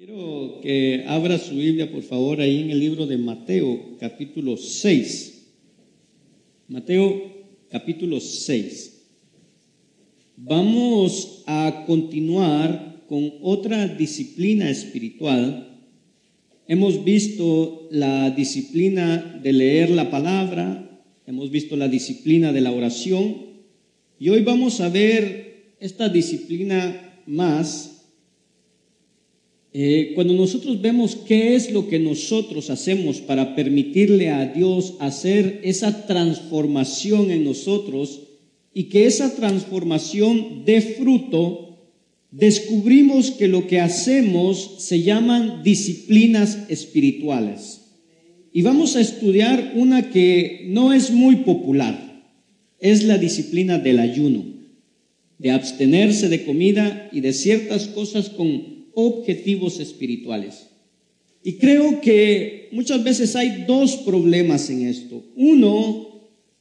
Quiero que abra su Biblia, por favor, ahí en el libro de Mateo, capítulo 6. Mateo, capítulo 6. Vamos a continuar con otra disciplina espiritual. Hemos visto la disciplina de leer la palabra, hemos visto la disciplina de la oración y hoy vamos a ver esta disciplina más eh, cuando nosotros vemos qué es lo que nosotros hacemos para permitirle a Dios hacer esa transformación en nosotros y que esa transformación dé fruto, descubrimos que lo que hacemos se llaman disciplinas espirituales. Y vamos a estudiar una que no es muy popular, es la disciplina del ayuno, de abstenerse de comida y de ciertas cosas con objetivos espirituales. Y creo que muchas veces hay dos problemas en esto. Uno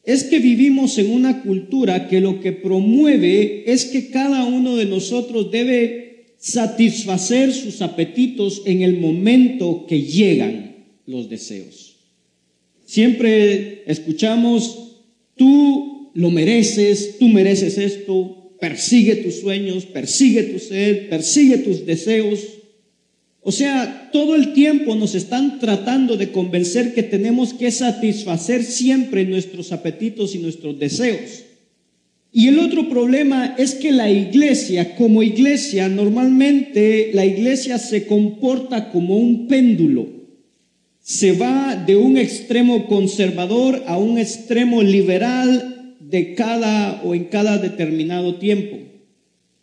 es que vivimos en una cultura que lo que promueve es que cada uno de nosotros debe satisfacer sus apetitos en el momento que llegan los deseos. Siempre escuchamos, tú lo mereces, tú mereces esto, persigue tus sueños, persigue tu sed, persigue tus deseos. O sea, todo el tiempo nos están tratando de convencer que tenemos que satisfacer siempre nuestros apetitos y nuestros deseos. Y el otro problema es que la iglesia, como iglesia, normalmente la iglesia se comporta como un péndulo. Se va de un extremo conservador a un extremo liberal de cada o en cada determinado tiempo.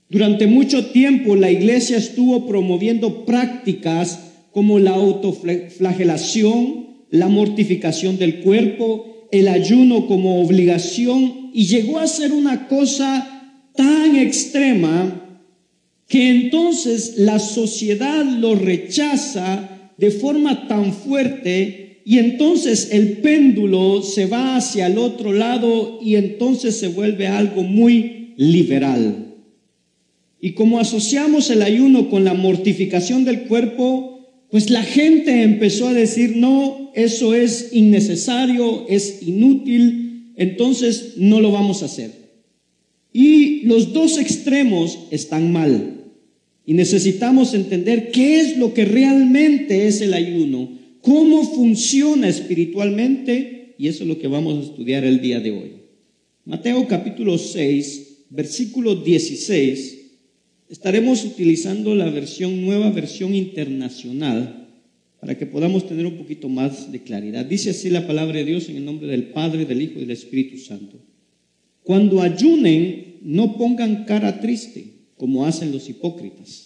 Durante mucho tiempo la iglesia estuvo promoviendo prácticas como la autoflagelación, la mortificación del cuerpo, el ayuno como obligación y llegó a ser una cosa tan extrema que entonces la sociedad lo rechaza de forma tan fuerte y entonces el péndulo se va hacia el otro lado y entonces se vuelve algo muy liberal. Y como asociamos el ayuno con la mortificación del cuerpo, pues la gente empezó a decir, no, eso es innecesario, es inútil, entonces no lo vamos a hacer. Y los dos extremos están mal. Y necesitamos entender qué es lo que realmente es el ayuno cómo funciona espiritualmente y eso es lo que vamos a estudiar el día de hoy. Mateo capítulo 6, versículo 16, estaremos utilizando la versión nueva, versión internacional, para que podamos tener un poquito más de claridad. Dice así la palabra de Dios en el nombre del Padre, del Hijo y del Espíritu Santo. Cuando ayunen, no pongan cara triste, como hacen los hipócritas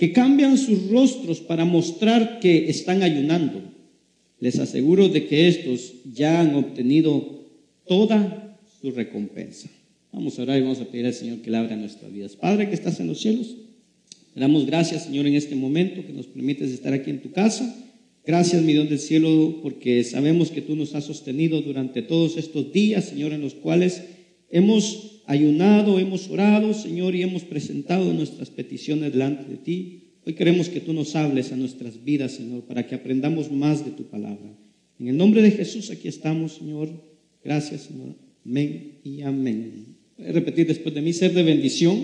que cambian sus rostros para mostrar que están ayunando. Les aseguro de que estos ya han obtenido toda su recompensa. Vamos a orar y vamos a pedir al Señor que le abra nuestras vidas. Padre que estás en los cielos, te damos gracias, Señor, en este momento que nos permites estar aquí en tu casa. Gracias, mi Dios del cielo, porque sabemos que tú nos has sostenido durante todos estos días, Señor, en los cuales hemos ayunado, hemos orado, Señor, y hemos presentado nuestras peticiones delante de ti. Hoy queremos que tú nos hables a nuestras vidas, Señor, para que aprendamos más de tu palabra. En el nombre de Jesús aquí estamos, Señor. Gracias, Señor. Amén y amén. Voy a repetir después de mí, ser de bendición.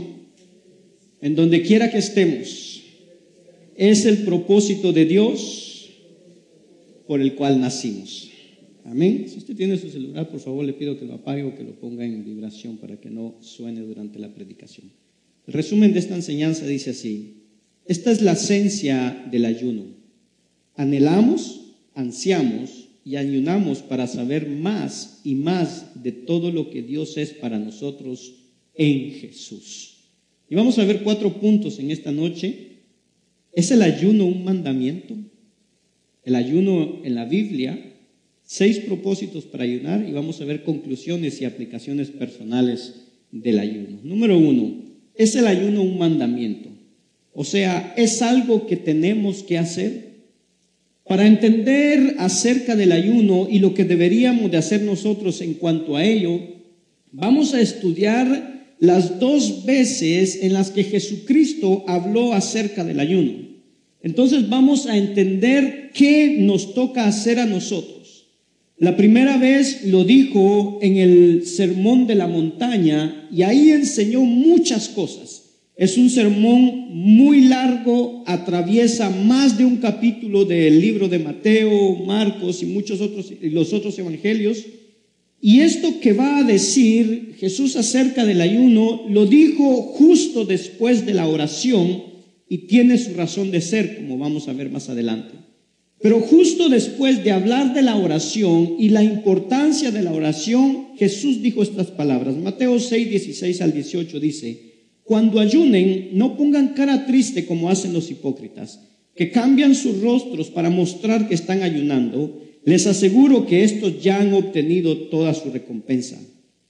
En donde quiera que estemos, es el propósito de Dios por el cual nacimos. Amén. Si usted tiene su celular, por favor le pido que lo apague o que lo ponga en vibración para que no suene durante la predicación. El resumen de esta enseñanza dice así. Esta es la esencia del ayuno. Anhelamos, ansiamos y ayunamos para saber más y más de todo lo que Dios es para nosotros en Jesús. Y vamos a ver cuatro puntos en esta noche. ¿Es el ayuno un mandamiento? El ayuno en la Biblia seis propósitos para ayunar y vamos a ver conclusiones y aplicaciones personales del ayuno. Número uno, ¿es el ayuno un mandamiento? O sea, es algo que tenemos que hacer. Para entender acerca del ayuno y lo que deberíamos de hacer nosotros en cuanto a ello, vamos a estudiar las dos veces en las que Jesucristo habló acerca del ayuno. Entonces vamos a entender qué nos toca hacer a nosotros. La primera vez lo dijo en el Sermón de la Montaña y ahí enseñó muchas cosas. Es un sermón muy largo, atraviesa más de un capítulo del libro de Mateo, Marcos y muchos otros, los otros evangelios. Y esto que va a decir Jesús acerca del ayuno, lo dijo justo después de la oración y tiene su razón de ser, como vamos a ver más adelante. Pero justo después de hablar de la oración y la importancia de la oración, Jesús dijo estas palabras. Mateo 6, 16 al 18 dice, cuando ayunen, no pongan cara triste como hacen los hipócritas, que cambian sus rostros para mostrar que están ayunando. Les aseguro que estos ya han obtenido toda su recompensa.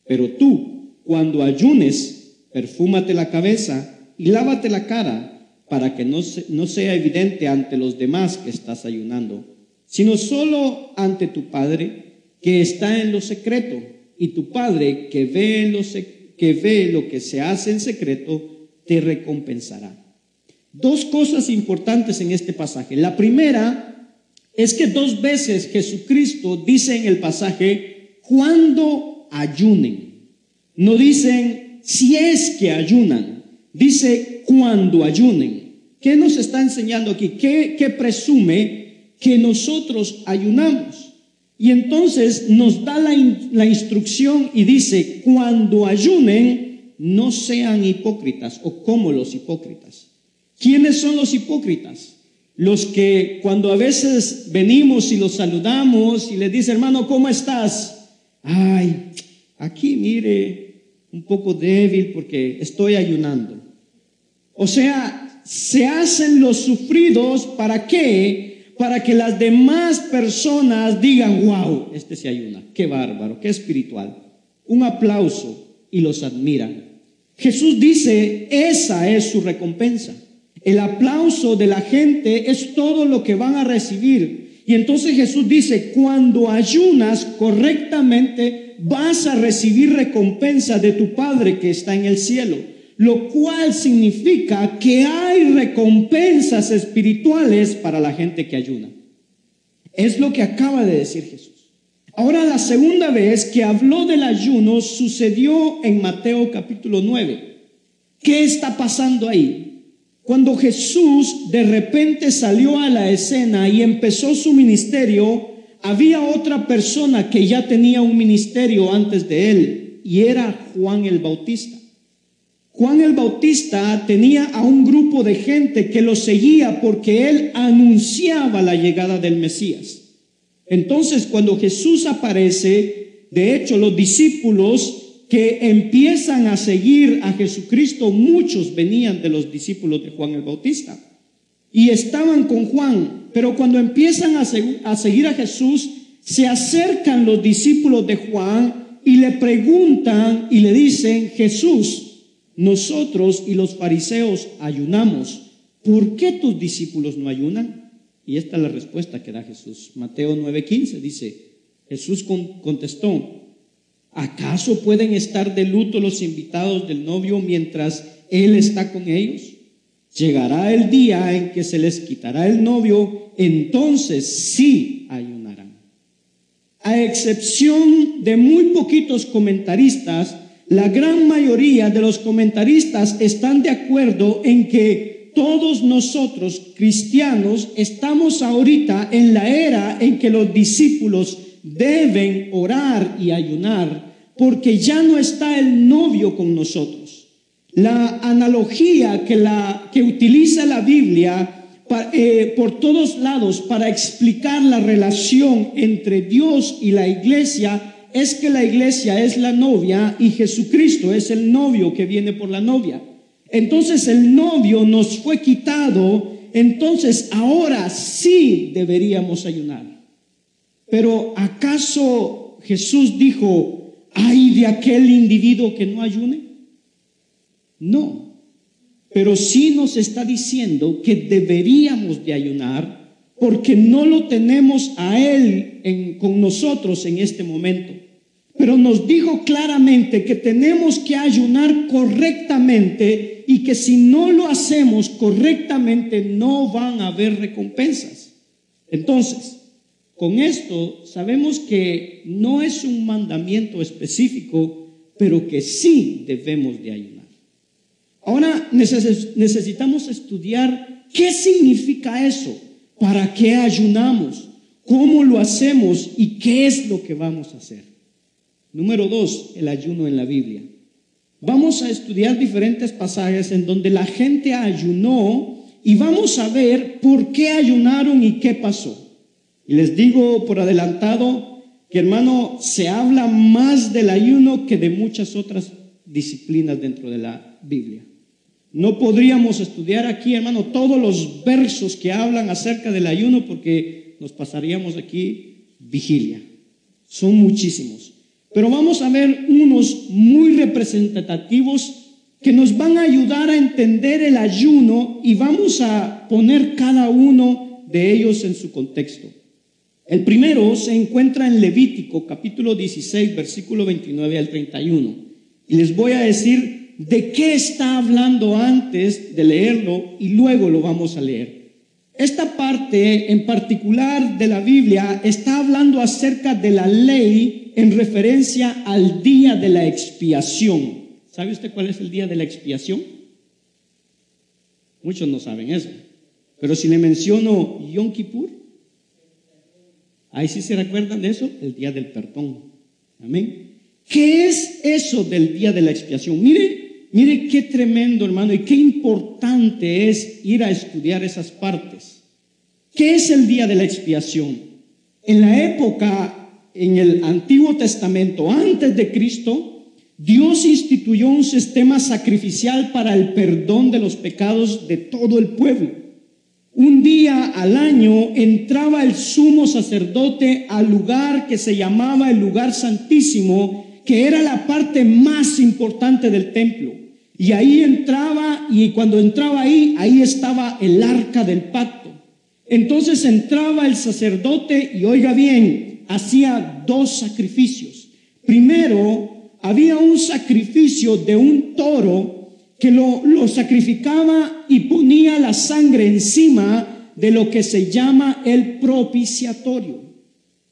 Pero tú, cuando ayunes, perfúmate la cabeza y lávate la cara para que no, sea evidente ante los demás que estás ayunando, sino solo ante tu Padre que está en lo secreto y tu Padre que ve lo que ve lo que se hace en secreto, te recompensará. Dos cosas importantes en este pasaje. La primera es que dos veces Jesucristo dice en el pasaje, cuando ayunen. No dicen si es que ayunan, dice cuando ayunen. ¿Qué nos está enseñando aquí? ¿Qué, presume que nosotros ayunamos? Y entonces nos da la, instrucción y dice, cuando ayunen, no sean hipócritas o como los hipócritas. ¿Quiénes son los hipócritas? Los que cuando a veces venimos y los saludamos y le dice, hermano, ¿cómo estás? Ay, aquí mire, un poco débil porque estoy ayunando. O sea, se hacen los sufridos para qué? para que las demás personas digan, wow, este se ayuna, qué bárbaro, qué espiritual. Un aplauso y los admiran. Jesús dice, esa es su recompensa. El aplauso de la gente es todo lo que van a recibir. Y entonces Jesús dice, cuando ayunas correctamente, vas a recibir recompensa de tu Padre que está en el cielo lo cual significa que hay recompensas espirituales para la gente que ayuna. Es lo que acaba de decir Jesús. Ahora la segunda vez que habló del ayuno sucedió en Mateo capítulo 9. ¿Qué está pasando ahí? Cuando Jesús de repente salió a la escena y empezó su ministerio, había otra persona que ya tenía un ministerio antes de él y era Juan el Bautista. Juan el Bautista tenía a un grupo de gente que lo seguía porque él anunciaba la llegada del Mesías. Entonces, cuando Jesús aparece, de hecho, los discípulos que empiezan a seguir a Jesucristo, muchos venían de los discípulos de Juan el Bautista y estaban con Juan, pero cuando empiezan a, seguir a Jesús, se acercan los discípulos de Juan y le preguntan y le dicen, Jesús, nosotros y los fariseos ayunamos, ¿por qué tus discípulos no ayunan? Y esta es la respuesta que da Jesús. Mateo 9:15 dice, Jesús contestó, ¿acaso pueden estar de luto los invitados del novio mientras él está con ellos? Llegará el día en que se les quitará el novio, entonces sí ayunarán. A excepción de muy poquitos comentaristas, la gran mayoría de los comentaristas están de acuerdo en que todos nosotros cristianos estamos ahorita en la era en que los discípulos deben orar y ayunar porque ya no está el novio con nosotros. La analogía que, la, que utiliza la Biblia eh, por todos lados para explicar la relación entre Dios y la iglesia es que la iglesia es la novia y Jesucristo es el novio que viene por la novia. Entonces el novio nos fue quitado, entonces ahora sí deberíamos ayunar. Pero ¿acaso Jesús dijo, ay de aquel individuo que no ayune? No, pero sí nos está diciendo que deberíamos de ayunar porque no lo tenemos a Él con nosotros en este momento pero nos dijo claramente que tenemos que ayunar correctamente y que si no lo hacemos correctamente no van a haber recompensas. Entonces, con esto sabemos que no es un mandamiento específico, pero que sí debemos de ayunar. Ahora necesitamos estudiar qué significa eso, para qué ayunamos, cómo lo hacemos y qué es lo que vamos a hacer. Número dos, el ayuno en la Biblia. Vamos a estudiar diferentes pasajes en donde la gente ayunó y vamos a ver por qué ayunaron y qué pasó. Y les digo por adelantado que hermano, se habla más del ayuno que de muchas otras disciplinas dentro de la Biblia. No podríamos estudiar aquí, hermano, todos los versos que hablan acerca del ayuno porque nos pasaríamos aquí vigilia. Son muchísimos. Pero vamos a ver unos muy representativos que nos van a ayudar a entender el ayuno y vamos a poner cada uno de ellos en su contexto. El primero se encuentra en Levítico capítulo 16, versículo 29 al 31. Y les voy a decir de qué está hablando antes de leerlo y luego lo vamos a leer. Esta parte en particular de la Biblia está hablando acerca de la ley en referencia al día de la expiación. ¿Sabe usted cuál es el día de la expiación? Muchos no saben eso. Pero si le menciono Yom Kippur, Ahí sí se recuerdan de eso, el día del perdón. Amén. ¿Qué es eso del día de la expiación? Mire, mire qué tremendo, hermano, y qué importante es ir a estudiar esas partes. ¿Qué es el día de la expiación? En la época, en el Antiguo Testamento, antes de Cristo, Dios instituyó un sistema sacrificial para el perdón de los pecados de todo el pueblo. Un día al año entraba el sumo sacerdote al lugar que se llamaba el lugar santísimo, que era la parte más importante del templo. Y ahí entraba, y cuando entraba ahí, ahí estaba el arca del pacto. Entonces entraba el sacerdote y oiga bien, hacía dos sacrificios. Primero, había un sacrificio de un toro que lo, sacrificaba y ponía la sangre encima de lo que se llama el propiciatorio.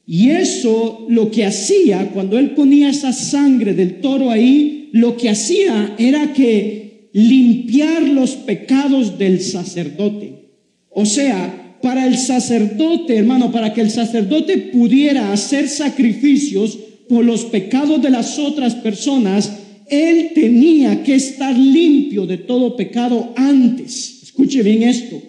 Y eso lo que hacía, cuando él ponía esa sangre del toro ahí, lo que hacía era que limpiar los pecados del sacerdote. O sea, para el sacerdote, hermano, para que el sacerdote pudiera hacer sacrificios por los pecados de las otras personas, él tenía que estar limpio de todo pecado antes. Escuche bien esto.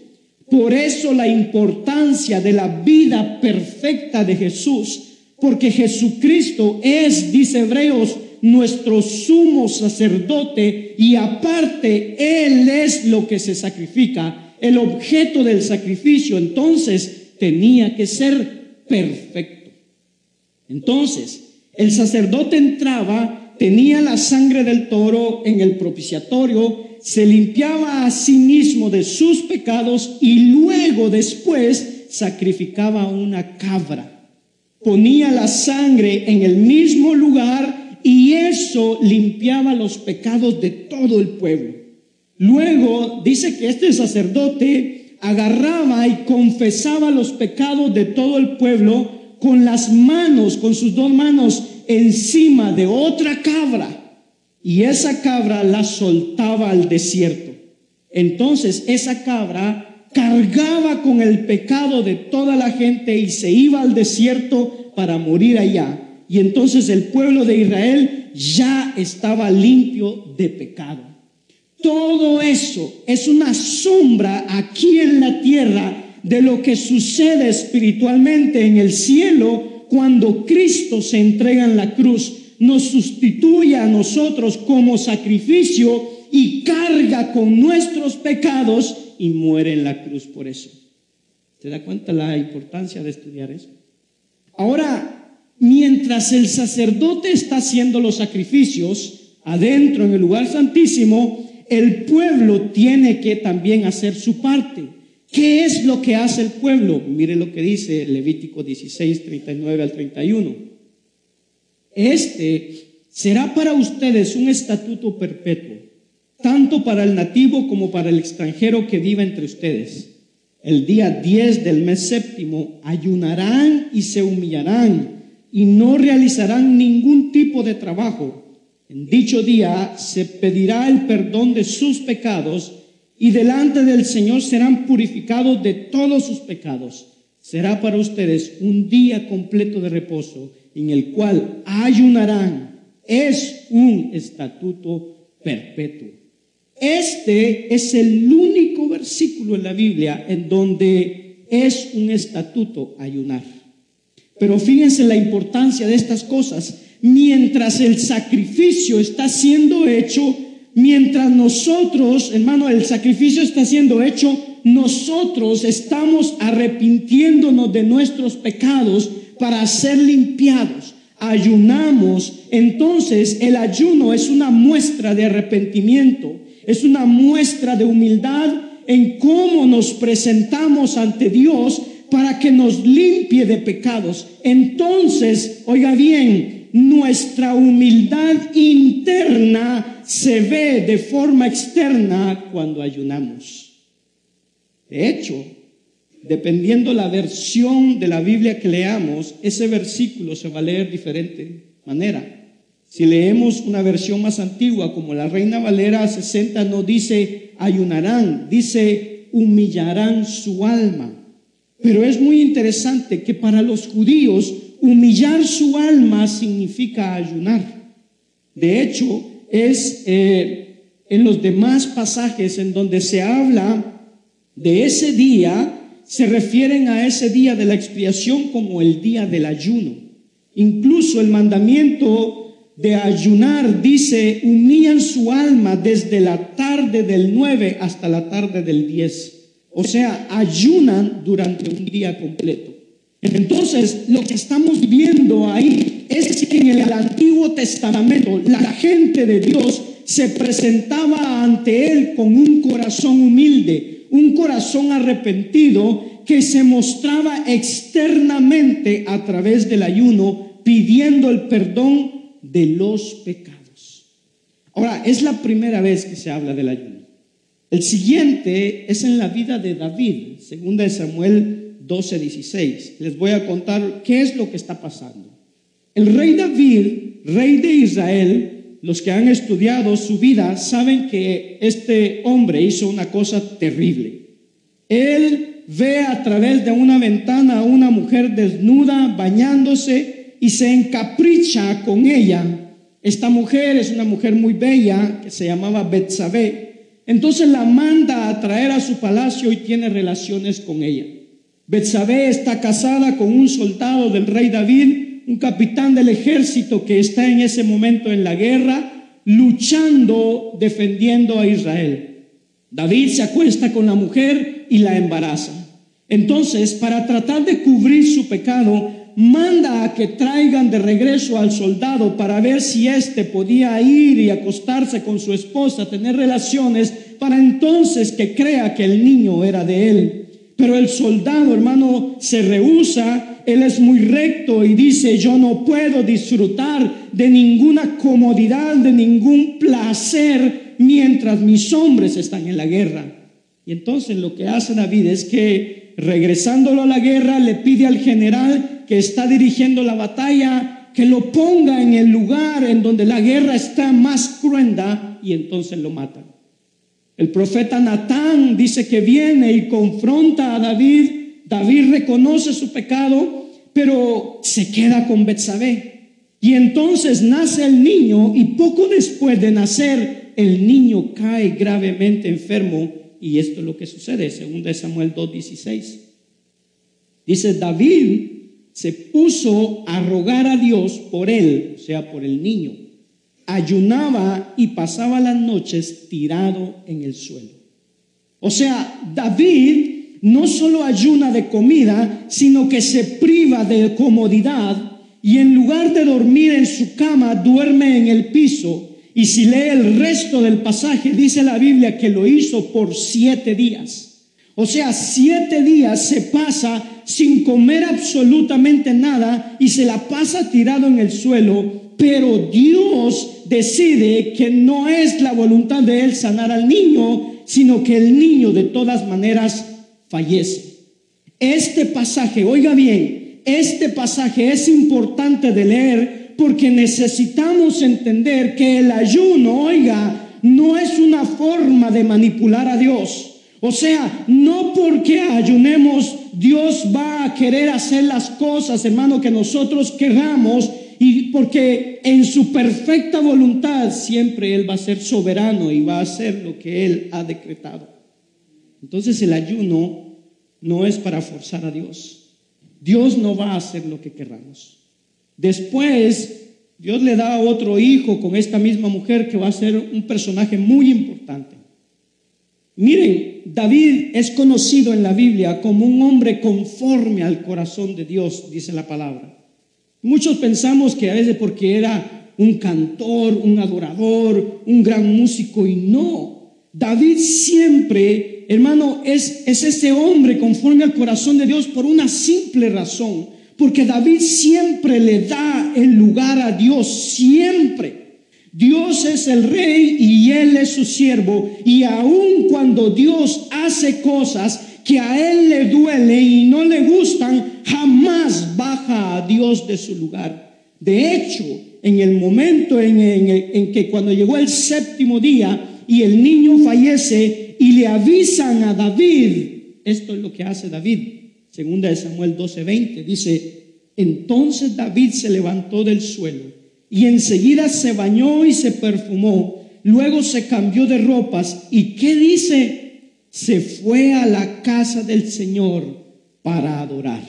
Por eso la importancia de la vida perfecta de Jesús, porque Jesucristo es, dice Hebreos, nuestro sumo sacerdote y aparte Él es lo que se sacrifica, el objeto del sacrificio, entonces tenía que ser perfecto. Entonces, el sacerdote entraba tenía la sangre del toro en el propiciatorio, se limpiaba a sí mismo de sus pecados y luego después sacrificaba una cabra. Ponía la sangre en el mismo lugar y eso limpiaba los pecados de todo el pueblo. Luego dice que este sacerdote agarraba y confesaba los pecados de todo el pueblo con las manos, con sus dos manos encima de otra cabra y esa cabra la soltaba al desierto. Entonces esa cabra cargaba con el pecado de toda la gente y se iba al desierto para morir allá. Y entonces el pueblo de Israel ya estaba limpio de pecado. Todo eso es una sombra aquí en la tierra de lo que sucede espiritualmente en el cielo cuando Cristo se entrega en la cruz, nos sustituye a nosotros como sacrificio y carga con nuestros pecados y muere en la cruz por eso. ¿Te da cuenta la importancia de estudiar eso? Ahora, mientras el sacerdote está haciendo los sacrificios adentro en el lugar santísimo, el pueblo tiene que también hacer su parte. ¿Qué es lo que hace el pueblo? Mire lo que dice Levítico 16, 39 al 31. Este será para ustedes un estatuto perpetuo. tanto para el nativo como para el extranjero que viva entre ustedes. El día 10 del mes séptimo ayunarán y se humillarán y no realizarán ningún tipo de trabajo. En dicho día se pedirá el perdón de sus pecados y delante del Señor serán purificados de todos sus pecados. Será para ustedes un día completo de reposo en el cual ayunarán. Es un estatuto perpetuo. Este es el único versículo en la Biblia en donde es un estatuto ayunar. Pero fíjense la importancia de estas cosas. Mientras el sacrificio está siendo hecho, mientras nosotros, hermano, el sacrificio está siendo hecho, nosotros estamos arrepintiéndonos de nuestros pecados para ser limpiados. Ayunamos, entonces el ayuno es una muestra de arrepentimiento, es una muestra de humildad en cómo nos presentamos ante Dios para que nos limpie de pecados. Entonces, oiga bien, nuestra humildad interna se ve de forma externa cuando ayunamos. De hecho, dependiendo la versión de la Biblia que leamos, ese versículo se va a leer de diferente manera. Si leemos una versión más antigua, como la Reina Valera 60, no dice ayunarán, dice humillarán su alma. Pero es muy interesante que para los judíos humillar su alma significa ayunar. De hecho, es eh, en los demás pasajes en donde se habla de ese día, se refieren a ese día de la expiación como el día del ayuno. Incluso el mandamiento de ayunar dice, humillan su alma desde la tarde del 9 hasta la tarde del 10. O sea, ayunan durante un día completo. Entonces, lo que estamos viendo ahí es que en el Antiguo Testamento la gente de Dios se presentaba ante Él con un corazón humilde, un corazón arrepentido que se mostraba externamente a través del ayuno, pidiendo el perdón de los pecados. Ahora, es la primera vez que se habla del ayuno. El siguiente es en la vida de David, segunda de Samuel 12, 16. Les voy a contar qué es lo que está pasando. El rey David, rey de Israel, los que han estudiado su vida saben que este hombre hizo una cosa terrible. Él ve a través de una ventana a una mujer desnuda bañándose y se encapricha con ella. Esta mujer es una mujer muy bella que se llamaba Betsabé entonces la manda a traer a su palacio y tiene relaciones con ella. Betsabé está casada con un soldado del rey David, un capitán del ejército que está en ese momento en la guerra, luchando, defendiendo a Israel. David se acuesta con la mujer y la embaraza. Entonces, para tratar de cubrir su pecado, manda a que traigan de regreso al soldado para ver si éste podía ir y acostarse con su esposa, tener relaciones, para entonces que crea que el niño era de él. Pero el soldado, hermano, se rehúsa, él es muy recto y dice, yo no puedo disfrutar de ninguna comodidad, de ningún placer mientras mis hombres están en la guerra. Y entonces lo que hace David es que regresándolo a la guerra le pide al general que está dirigiendo la batalla, que lo ponga en el lugar en donde la guerra está más cruenta y entonces lo matan. El profeta Natán dice que viene y confronta a David. David reconoce su pecado, pero se queda con Betsabé. Y entonces nace el niño y poco después de nacer el niño cae gravemente enfermo y esto es lo que sucede, según de Samuel 2:16. Dice David se puso a rogar a Dios por él, o sea, por el niño. Ayunaba y pasaba las noches tirado en el suelo. O sea, David no solo ayuna de comida, sino que se priva de comodidad y en lugar de dormir en su cama, duerme en el piso. Y si lee el resto del pasaje, dice la Biblia que lo hizo por siete días. O sea, siete días se pasa sin comer absolutamente nada y se la pasa tirado en el suelo, pero Dios decide que no es la voluntad de él sanar al niño, sino que el niño de todas maneras fallece. Este pasaje, oiga bien, este pasaje es importante de leer porque necesitamos entender que el ayuno, oiga, no es una forma de manipular a Dios. O sea, no porque ayunemos Dios va a querer hacer las cosas, hermano, que nosotros queramos y porque en su perfecta voluntad siempre Él va a ser soberano y va a hacer lo que Él ha decretado. Entonces el ayuno no es para forzar a Dios. Dios no va a hacer lo que queramos. Después, Dios le da otro hijo con esta misma mujer que va a ser un personaje muy importante. Miren, David es conocido en la Biblia como un hombre conforme al corazón de Dios, dice la palabra. Muchos pensamos que a veces porque era un cantor, un adorador, un gran músico y no. David siempre, hermano, es, es ese hombre conforme al corazón de Dios por una simple razón. Porque David siempre le da el lugar a Dios, siempre. Dios es el rey y él es su siervo. Y aun cuando Dios hace cosas que a él le duele y no le gustan, jamás baja a Dios de su lugar. De hecho, en el momento en, en que cuando llegó el séptimo día y el niño fallece y le avisan a David, esto es lo que hace David, segunda de Samuel 12:20, dice, entonces David se levantó del suelo y enseguida se bañó y se perfumó. Luego se cambió de ropas. ¿Y qué dice? Se fue a la casa del Señor para adorar.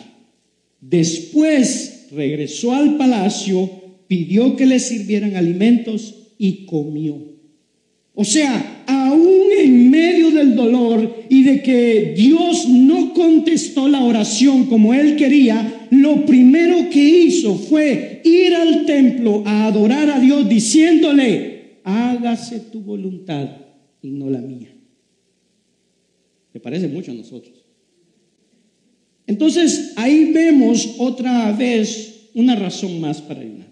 Después regresó al palacio, pidió que le sirvieran alimentos y comió. O sea, aún en medio del dolor y de que Dios no contestó la oración como él quería, lo primero que hizo fue ir al templo a adorar a Dios diciéndole, hágase tu voluntad y no la mía. Me parece mucho a nosotros. Entonces ahí vemos otra vez una razón más para ayunar.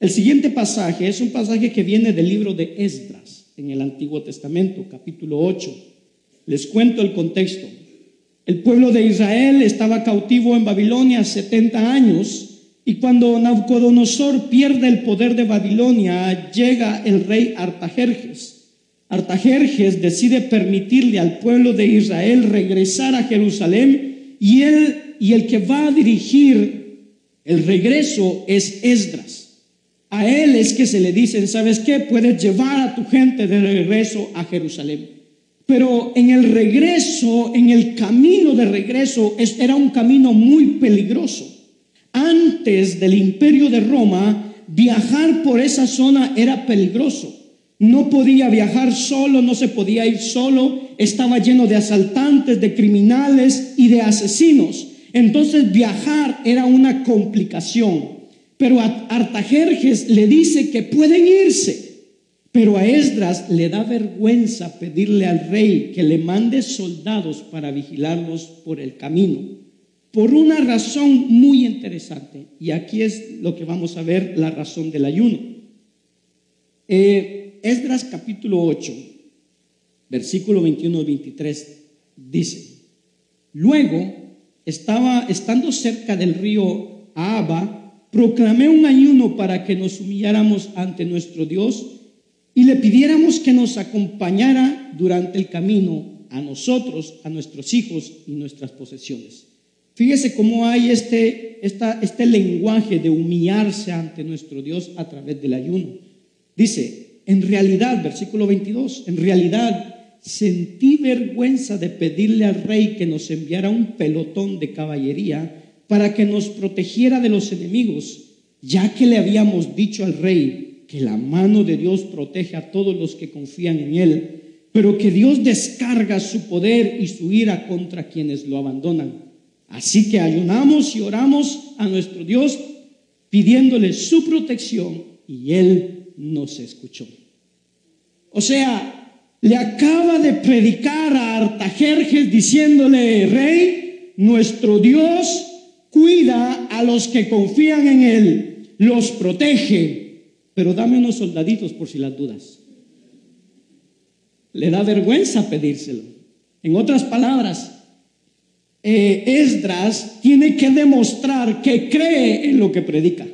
El siguiente pasaje es un pasaje que viene del libro de Esdras en el Antiguo Testamento, capítulo 8. Les cuento el contexto. El pueblo de Israel estaba cautivo en Babilonia 70 años y cuando Nabucodonosor pierde el poder de Babilonia, llega el rey Artajerjes. Artajerjes decide permitirle al pueblo de Israel regresar a Jerusalén y él y el que va a dirigir el regreso es Esdras. A él es que se le dicen, ¿sabes qué? Puedes llevar a tu gente de regreso a Jerusalén. Pero en el regreso, en el camino de regreso, era un camino muy peligroso. Antes del imperio de Roma, viajar por esa zona era peligroso. No podía viajar solo, no se podía ir solo, estaba lleno de asaltantes, de criminales y de asesinos. Entonces viajar era una complicación. Pero a Artajerjes le dice que pueden irse. Pero a Esdras le da vergüenza pedirle al rey que le mande soldados para vigilarlos por el camino. Por una razón muy interesante. Y aquí es lo que vamos a ver, la razón del ayuno. Eh, Esdras capítulo 8, versículo 21-23 dice, luego estaba estando cerca del río Aba, proclamé un ayuno para que nos humilláramos ante nuestro Dios y le pidiéramos que nos acompañara durante el camino a nosotros, a nuestros hijos y nuestras posesiones. Fíjese cómo hay este, este lenguaje de humillarse ante nuestro Dios a través del ayuno. Dice, en realidad, versículo 22, en realidad sentí vergüenza de pedirle al rey que nos enviara un pelotón de caballería para que nos protegiera de los enemigos, ya que le habíamos dicho al rey que la mano de Dios protege a todos los que confían en Él, pero que Dios descarga su poder y su ira contra quienes lo abandonan. Así que ayunamos y oramos a nuestro Dios pidiéndole su protección y Él nos escuchó. O sea, le acaba de predicar a Artajerjes diciéndole, rey, nuestro Dios cuida a los que confían en Él, los protege. pero dame unos soldaditos por si las dudas. Le da vergüenza pedírselo. En otras palabras, eh, Esdras tiene que demostrar que cree en lo que predica.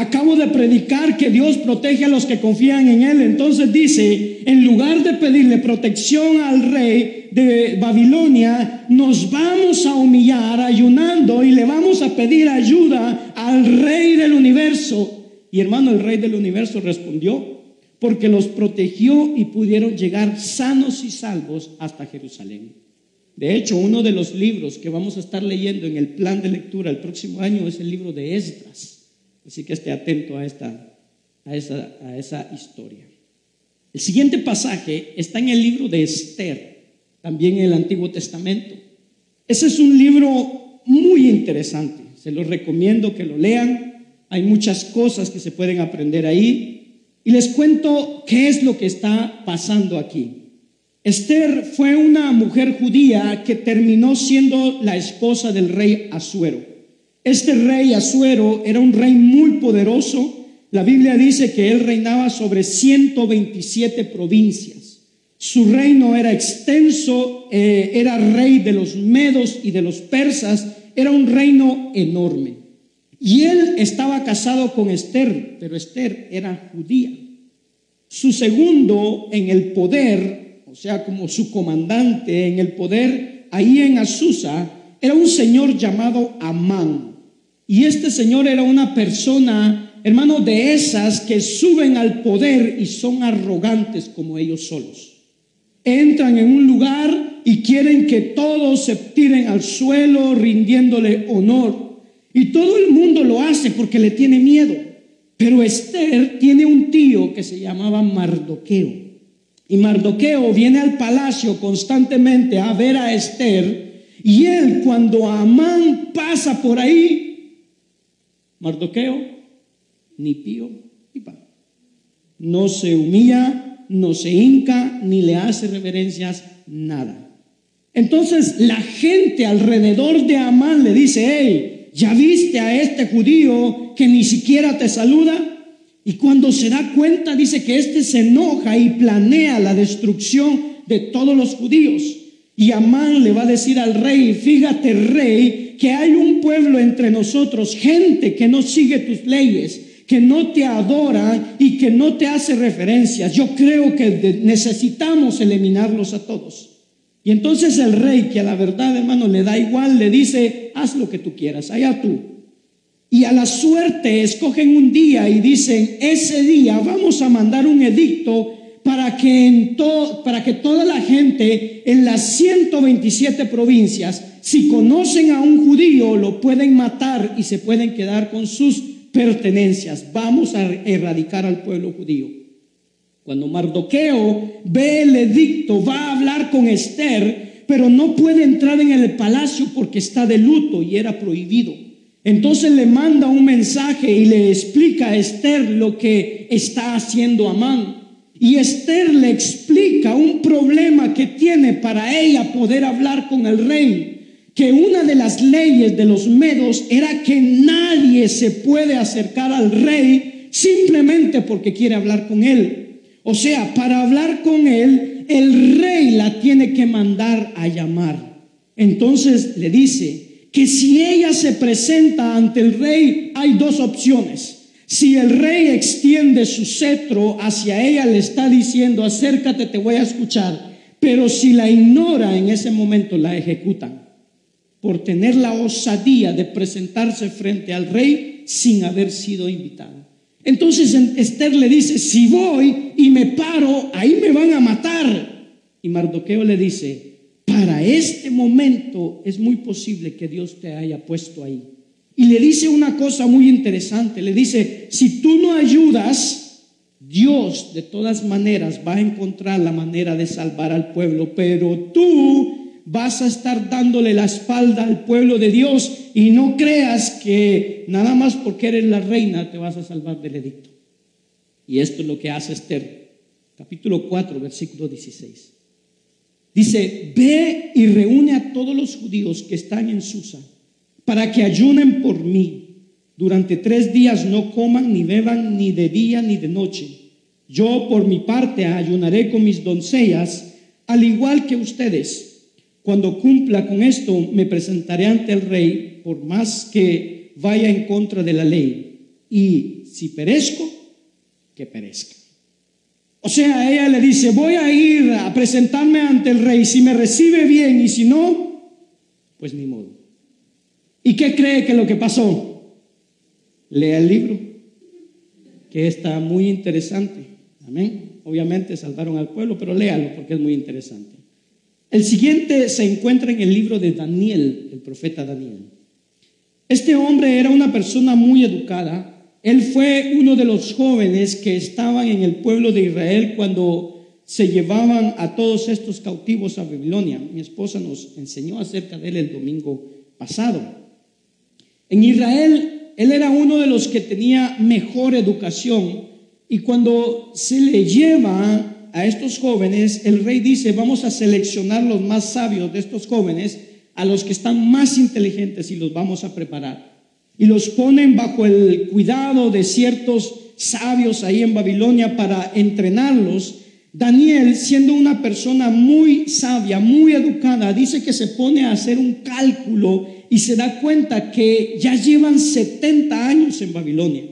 Acabo de predicar que Dios protege a los que confían en Él. Entonces dice, en lugar de pedirle protección al rey de Babilonia, nos vamos a humillar ayunando y le vamos a pedir ayuda al rey del universo. Y hermano, el rey del universo respondió, porque los protegió y pudieron llegar sanos y salvos hasta Jerusalén. De hecho, uno de los libros que vamos a estar leyendo en el plan de lectura el próximo año es el libro de Esdras. Así que esté atento a, esta, a, esa, a esa historia. El siguiente pasaje está en el libro de Esther, también en el Antiguo Testamento. Ese es un libro muy interesante. Se los recomiendo que lo lean. Hay muchas cosas que se pueden aprender ahí. Y les cuento qué es lo que está pasando aquí. Esther fue una mujer judía que terminó siendo la esposa del rey Asuero. Este rey Asuero era un rey muy poderoso. La Biblia dice que él reinaba sobre 127 provincias. Su reino era extenso, eh, era rey de los medos y de los persas, era un reino enorme. Y él estaba casado con Esther, pero Esther era judía. Su segundo en el poder, o sea, como su comandante en el poder, ahí en Azusa, era un señor llamado Amán. Y este señor era una persona, hermano, de esas que suben al poder y son arrogantes como ellos solos. Entran en un lugar y quieren que todos se tiren al suelo rindiéndole honor. Y todo el mundo lo hace porque le tiene miedo. Pero Esther tiene un tío que se llamaba Mardoqueo. Y Mardoqueo viene al palacio constantemente a ver a Esther. Y él cuando Amán pasa por ahí, Mardoqueo, ni pío ni pan. No se humilla, no se hinca, ni le hace reverencias, nada. Entonces la gente alrededor de Amán le dice, hey, ¿ya viste a este judío que ni siquiera te saluda? Y cuando se da cuenta dice que éste se enoja y planea la destrucción de todos los judíos. Y Amán le va a decir al rey, fíjate rey, que hay un pueblo entre nosotros, gente que no sigue tus leyes, que no te adora y que no te hace referencias. Yo creo que necesitamos eliminarlos a todos. Y entonces el rey, que a la verdad, hermano, le da igual, le dice, haz lo que tú quieras, allá tú. Y a la suerte escogen un día y dicen, ese día vamos a mandar un edicto para que, en para que toda la gente en las 127 provincias si conocen a un judío, lo pueden matar y se pueden quedar con sus pertenencias. Vamos a erradicar al pueblo judío. Cuando Mardoqueo ve el edicto, va a hablar con Esther, pero no puede entrar en el palacio porque está de luto y era prohibido. Entonces le manda un mensaje y le explica a Esther lo que está haciendo Amán. Y Esther le explica un problema que tiene para ella poder hablar con el rey que una de las leyes de los medos era que nadie se puede acercar al rey simplemente porque quiere hablar con él. O sea, para hablar con él, el rey la tiene que mandar a llamar. Entonces le dice que si ella se presenta ante el rey, hay dos opciones. Si el rey extiende su cetro hacia ella, le está diciendo, acércate, te voy a escuchar. Pero si la ignora en ese momento, la ejecutan por tener la osadía de presentarse frente al rey sin haber sido invitada. Entonces Esther le dice, si voy y me paro, ahí me van a matar. Y Mardoqueo le dice, para este momento es muy posible que Dios te haya puesto ahí. Y le dice una cosa muy interesante, le dice, si tú no ayudas, Dios de todas maneras va a encontrar la manera de salvar al pueblo, pero tú vas a estar dándole la espalda al pueblo de Dios y no creas que nada más porque eres la reina te vas a salvar del edicto. Y esto es lo que hace Esther, capítulo 4, versículo 16. Dice, ve y reúne a todos los judíos que están en Susa para que ayunen por mí. Durante tres días no coman ni beban ni de día ni de noche. Yo por mi parte ayunaré con mis doncellas, al igual que ustedes. Cuando cumpla con esto, me presentaré ante el rey, por más que vaya en contra de la ley. Y si perezco, que perezca. O sea, ella le dice, voy a ir a presentarme ante el rey, si me recibe bien y si no, pues ni modo. ¿Y qué cree que lo que pasó? Lea el libro, que está muy interesante. Amén. Obviamente salvaron al pueblo, pero léalo porque es muy interesante. El siguiente se encuentra en el libro de Daniel, el profeta Daniel. Este hombre era una persona muy educada, él fue uno de los jóvenes que estaban en el pueblo de Israel cuando se llevaban a todos estos cautivos a Babilonia. Mi esposa nos enseñó acerca de él el domingo pasado. En Israel, él era uno de los que tenía mejor educación y cuando se le lleva a estos jóvenes, el rey dice, vamos a seleccionar los más sabios de estos jóvenes, a los que están más inteligentes y los vamos a preparar y los ponen bajo el cuidado de ciertos sabios ahí en Babilonia para entrenarlos. Daniel, siendo una persona muy sabia, muy educada, dice que se pone a hacer un cálculo y se da cuenta que ya llevan 70 años en Babilonia.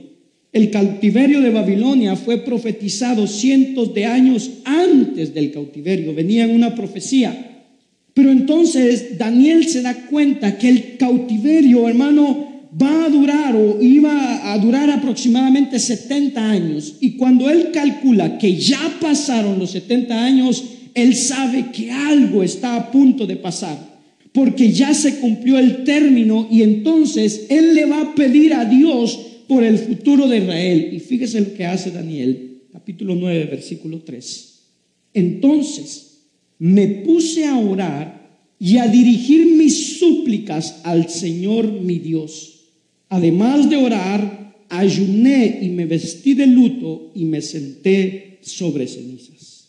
El cautiverio de Babilonia fue profetizado cientos de años antes del cautiverio, venía en una profecía. Pero entonces Daniel se da cuenta que el cautiverio, hermano, va a durar o iba a durar aproximadamente 70 años. Y cuando él calcula que ya pasaron los 70 años, él sabe que algo está a punto de pasar. Porque ya se cumplió el término y entonces él le va a pedir a Dios por el futuro de Israel. Y fíjese lo que hace Daniel, capítulo 9, versículo 3. Entonces me puse a orar y a dirigir mis súplicas al Señor mi Dios Además de orar, ayuné y me vestí de luto y me senté sobre cenizas.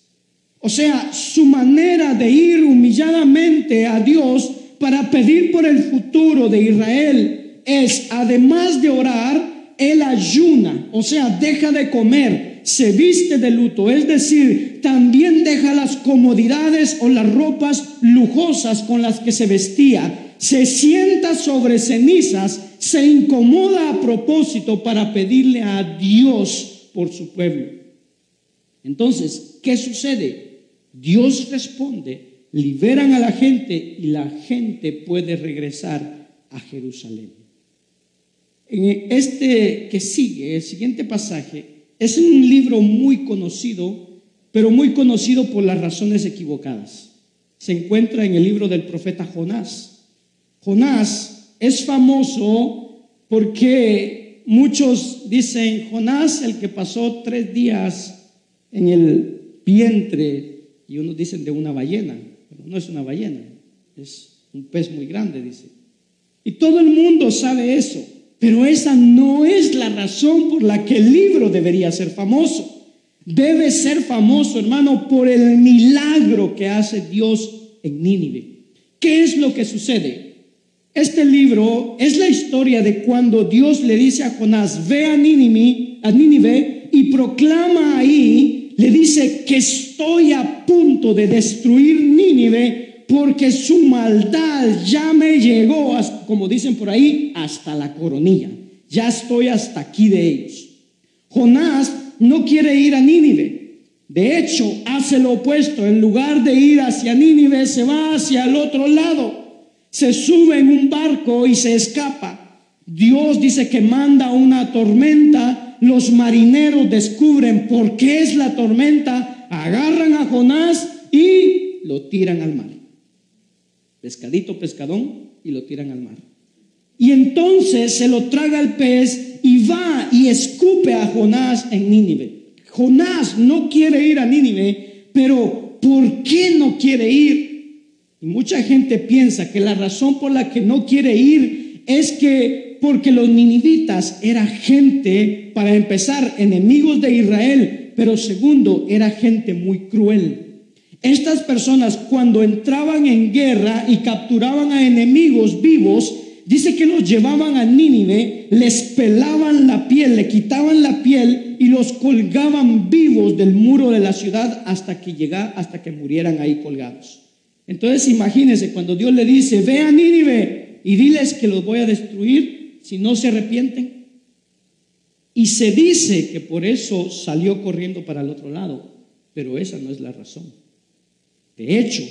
O sea, su manera de ir humilladamente a Dios para pedir por el futuro de Israel es, además de orar, él ayuna, o sea, deja de comer, se viste de luto, es decir, también deja las comodidades o las ropas lujosas con las que se vestía, se sienta sobre cenizas se incomoda a propósito para pedirle a Dios por su pueblo. Entonces, ¿qué sucede? Dios responde, liberan a la gente y la gente puede regresar a Jerusalén. En este que sigue, el siguiente pasaje, es un libro muy conocido, pero muy conocido por las razones equivocadas. Se encuentra en el libro del profeta Jonás. Jonás es famoso porque muchos dicen, Jonás, el que pasó tres días en el vientre, y unos dicen de una ballena, pero no es una ballena, es un pez muy grande, dice. Y todo el mundo sabe eso, pero esa no es la razón por la que el libro debería ser famoso. Debe ser famoso, hermano, por el milagro que hace Dios en Nínive. ¿Qué es lo que sucede? Este libro es la historia de cuando Dios le dice a Jonás, ve a Nínive, a Nínive y proclama ahí, le dice que estoy a punto de destruir Nínive porque su maldad ya me llegó, como dicen por ahí, hasta la coronilla. Ya estoy hasta aquí de ellos. Jonás no quiere ir a Nínive. De hecho, hace lo opuesto. En lugar de ir hacia Nínive, se va hacia el otro lado se sube en un barco y se escapa. Dios dice que manda una tormenta, los marineros descubren por qué es la tormenta, agarran a Jonás y lo tiran al mar. Pescadito, pescadón, y lo tiran al mar. Y entonces se lo traga el pez y va y escupe a Jonás en Nínive. Jonás no quiere ir a Nínive, pero ¿por qué no quiere ir? Y mucha gente piensa que la razón por la que no quiere ir es que porque los ninivitas era gente, para empezar, enemigos de Israel, pero segundo, era gente muy cruel. Estas personas cuando entraban en guerra y capturaban a enemigos vivos, Dice que los llevaban a Nínive, les pelaban la piel, le quitaban la piel y los colgaban vivos del muro de la ciudad hasta que llegara, hasta que murieran ahí colgados. Entonces imagínense cuando Dios le dice, ve a Nínive y diles que los voy a destruir si no se arrepienten. Y se dice que por eso salió corriendo para el otro lado, pero esa no es la razón. De hecho,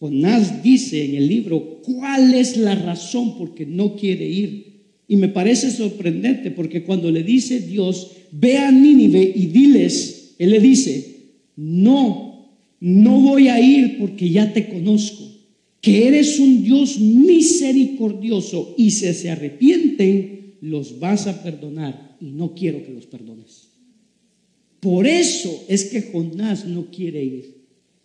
Jonás dice en el libro cuál es la razón por que no quiere ir. Y me parece sorprendente porque cuando le dice Dios, ve a Nínive y diles, Él le dice, no, no voy a ir porque ya te conozco, que eres un Dios misericordioso y se arrepienten, los vas a perdonar y no quiero que los perdones. Por eso es que Jonás no quiere ir.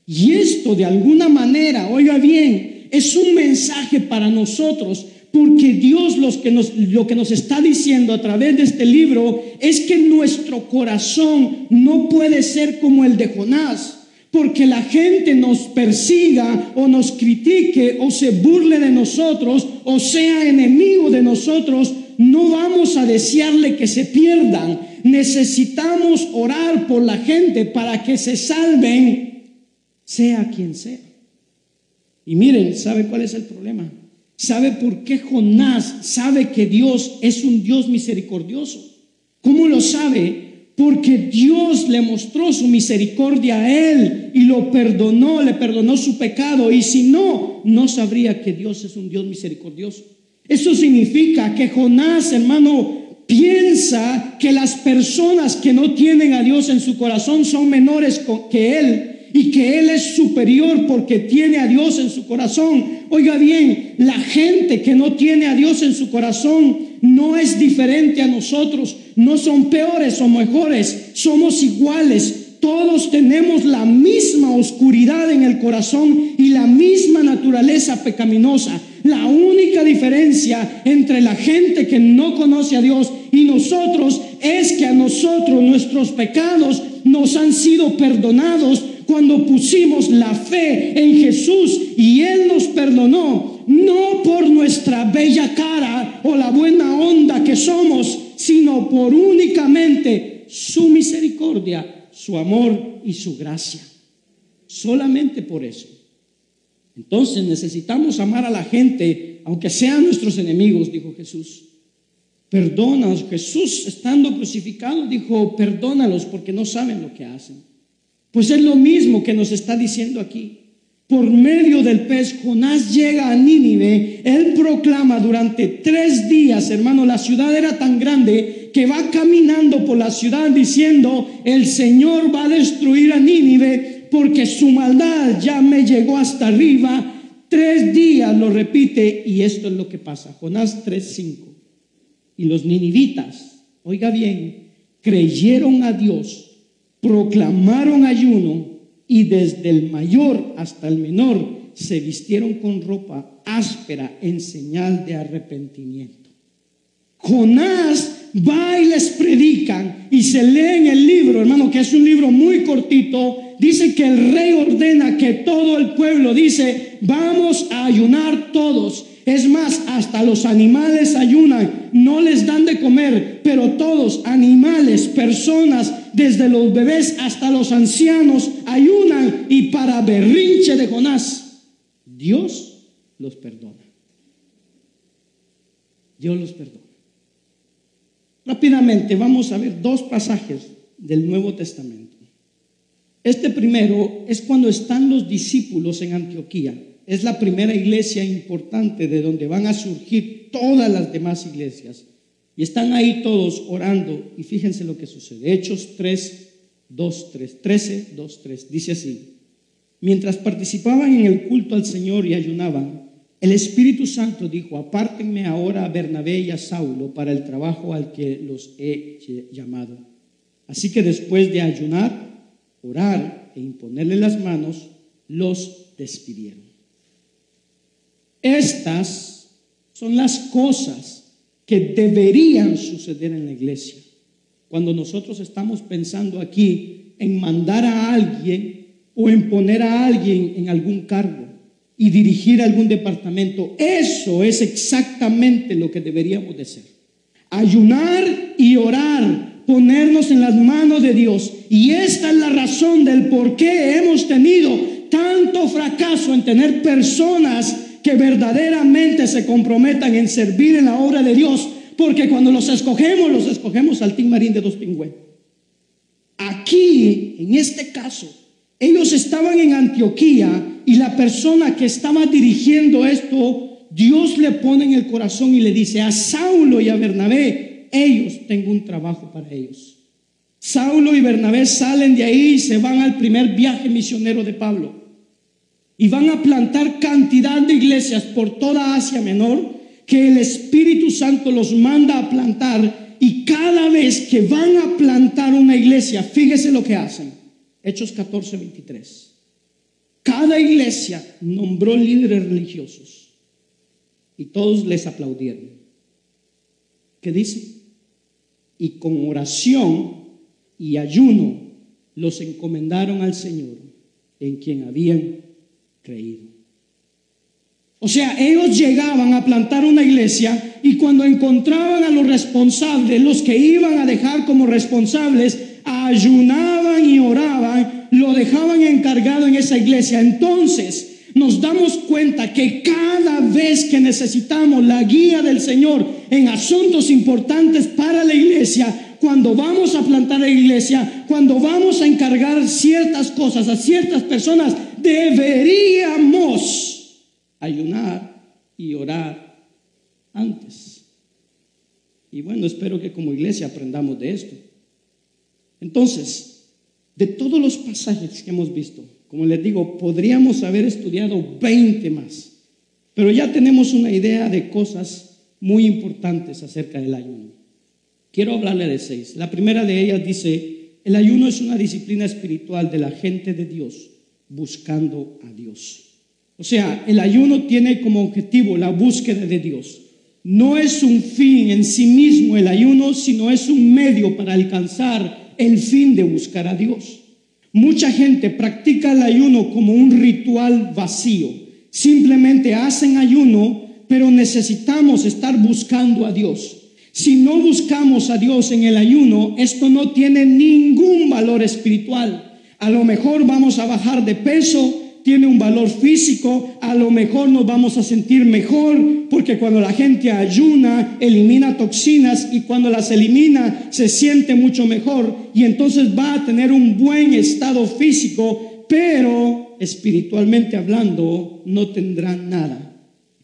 Y esto de alguna manera, oiga bien, es un mensaje para nosotros, porque Dios los que nos, lo que nos está diciendo a través de este libro es que nuestro corazón no puede ser como el de Jonás. Porque la gente nos persiga o nos critique o se burle de nosotros o sea enemigo de nosotros, no vamos a desearle que se pierdan. Necesitamos orar por la gente para que se salven sea quien sea. Y miren, ¿sabe cuál es el problema? ¿Sabe por qué Jonás sabe que Dios es un Dios misericordioso? ¿Cómo lo sabe? Porque Dios le mostró su misericordia a él y lo perdonó, le perdonó su pecado. Y si no, no sabría que Dios es un Dios misericordioso. Eso significa que Jonás, hermano, piensa que las personas que no tienen a Dios en su corazón son menores que él y que Él es superior porque tiene a Dios en su corazón. Oiga bien, la gente que no tiene a Dios en su corazón no es diferente a nosotros, no son peores o mejores, somos iguales. Todos tenemos la misma oscuridad en el corazón y la misma naturaleza pecaminosa. La única diferencia entre la gente que no conoce a Dios y nosotros es que a nosotros nuestros pecados nos han sido perdonados cuando pusimos la fe en Jesús y Él nos perdonó, no por nuestra bella cara o la buena onda que somos, sino por únicamente su misericordia, su amor y su gracia. Solamente por eso. Entonces necesitamos amar a la gente, aunque sean nuestros enemigos, dijo Jesús. Perdónalos. Jesús, estando crucificado, dijo, perdónalos porque no saben lo que hacen. Pues es lo mismo que nos está diciendo aquí. Por medio del pez, Jonás llega a Nínive. Él proclama durante tres días, hermano, la ciudad era tan grande que va caminando por la ciudad diciendo, el Señor va a destruir a Nínive porque su maldad ya me llegó hasta arriba. Tres días lo repite y esto es lo que pasa. Jonás 3.5. Y los ninivitas, oiga bien, creyeron a Dios proclamaron ayuno y desde el mayor hasta el menor se vistieron con ropa áspera en señal de arrepentimiento. Jonás va y les predican y se lee en el libro, hermano, que es un libro muy cortito, dice que el rey ordena que todo el pueblo dice, vamos a ayunar todos. Es más, hasta los animales ayunan, no les dan de comer, pero todos, animales, personas, desde los bebés hasta los ancianos, ayunan y para berrinche de Jonás, Dios los perdona. Dios los perdona. Rápidamente vamos a ver dos pasajes del Nuevo Testamento. Este primero es cuando están los discípulos en Antioquía es la primera iglesia importante de donde van a surgir todas las demás iglesias. Y están ahí todos orando y fíjense lo que sucede. Hechos 3, 2, 3, 13, 2, 3. Dice así. Mientras participaban en el culto al Señor y ayunaban, el Espíritu Santo dijo, apártenme ahora a Bernabé y a Saulo para el trabajo al que los he llamado. Así que después de ayunar, orar e imponerle las manos, los despidieron. Estas son las cosas que deberían suceder en la iglesia. Cuando nosotros estamos pensando aquí en mandar a alguien o en poner a alguien en algún cargo. y dirigir algún departamento. Eso es exactamente lo que deberíamos de hacer. Ayunar y orar, ponernos en las manos de Dios. Y esta es la razón del por qué hemos tenido tanto fracaso en tener personas que verdaderamente se comprometan en servir en la obra de Dios. Porque cuando los escogemos, los escogemos al Team Marín de dos pingües. Aquí, en este caso, ellos estaban en Antioquía y la persona que estaba dirigiendo esto, Dios le pone en el corazón y le dice a Saulo y a Bernabé, ellos tengo un trabajo para ellos. Saulo y Bernabé salen de ahí y se van al primer viaje misionero de Pablo. Y van a plantar cantidad de iglesias por toda Asia Menor que el Espíritu Santo los manda a plantar. Y cada vez que van a plantar una iglesia, fíjese lo que hacen Hechos 14, 23. Cada iglesia nombró líderes religiosos y todos les aplaudieron. ¿Qué dice? Y con oración y ayuno los encomendaron al Señor en quien habían creído. O sea, ellos llegaban a plantar una iglesia y cuando encontraban a los responsables, los que iban a dejar como responsables, ayunaban y oraban, lo dejaban encargado en esa iglesia. Entonces nos damos cuenta que cada vez que necesitamos la guía del Señor en asuntos importantes para la iglesia, cuando vamos a plantar la iglesia, cuando vamos a encargar ciertas cosas a ciertas personas, deberíamos ayunar y orar antes. Y bueno, espero que como iglesia aprendamos de esto. Entonces, de todos los pasajes que hemos visto, como les digo, podríamos haber estudiado 20 más, pero ya tenemos una idea de cosas muy importantes acerca del ayuno. Quiero hablarle de seis. La primera de ellas dice, el ayuno es una disciplina espiritual de la gente de Dios buscando a Dios. O sea, el ayuno tiene como objetivo la búsqueda de Dios. No es un fin en sí mismo el ayuno, sino es un medio para alcanzar el fin de buscar a Dios. Mucha gente practica el ayuno como un ritual vacío. Simplemente hacen ayuno, pero necesitamos estar buscando a Dios. Si no buscamos a Dios en el ayuno, esto no tiene ningún valor espiritual. A lo mejor vamos a bajar de peso, tiene un valor físico, a lo mejor nos vamos a sentir mejor, porque cuando la gente ayuna, elimina toxinas y cuando las elimina se siente mucho mejor y entonces va a tener un buen estado físico, pero espiritualmente hablando no tendrá nada.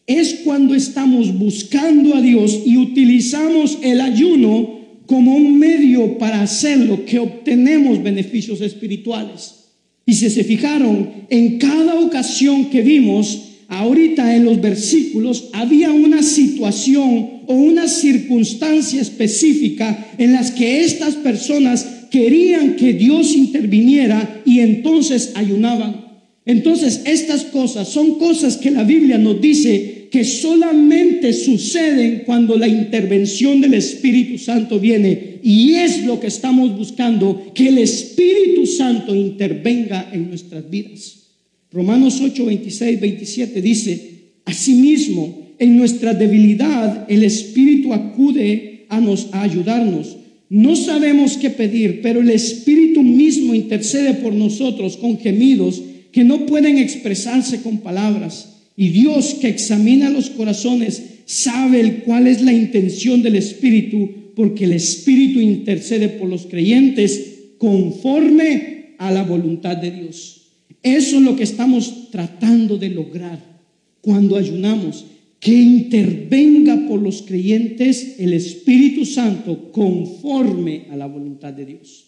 Es cuando estamos buscando a Dios y utilizamos el ayuno como un medio para hacerlo que obtenemos beneficios espirituales. Y si se fijaron, en cada ocasión que vimos, ahorita en los versículos, había una situación o una circunstancia específica en las que estas personas querían que Dios interviniera y entonces ayunaban. Entonces, estas cosas son cosas que la Biblia nos dice que solamente suceden cuando la intervención del Espíritu Santo viene. Y es lo que estamos buscando, que el Espíritu Santo intervenga en nuestras vidas. Romanos 8, 26, 27 dice, asimismo, en nuestra debilidad el Espíritu acude a, nos, a ayudarnos. No sabemos qué pedir, pero el Espíritu mismo intercede por nosotros con gemidos que no pueden expresarse con palabras. Y Dios que examina los corazones sabe cuál es la intención del Espíritu, porque el Espíritu intercede por los creyentes conforme a la voluntad de Dios. Eso es lo que estamos tratando de lograr cuando ayunamos, que intervenga por los creyentes el Espíritu Santo conforme a la voluntad de Dios.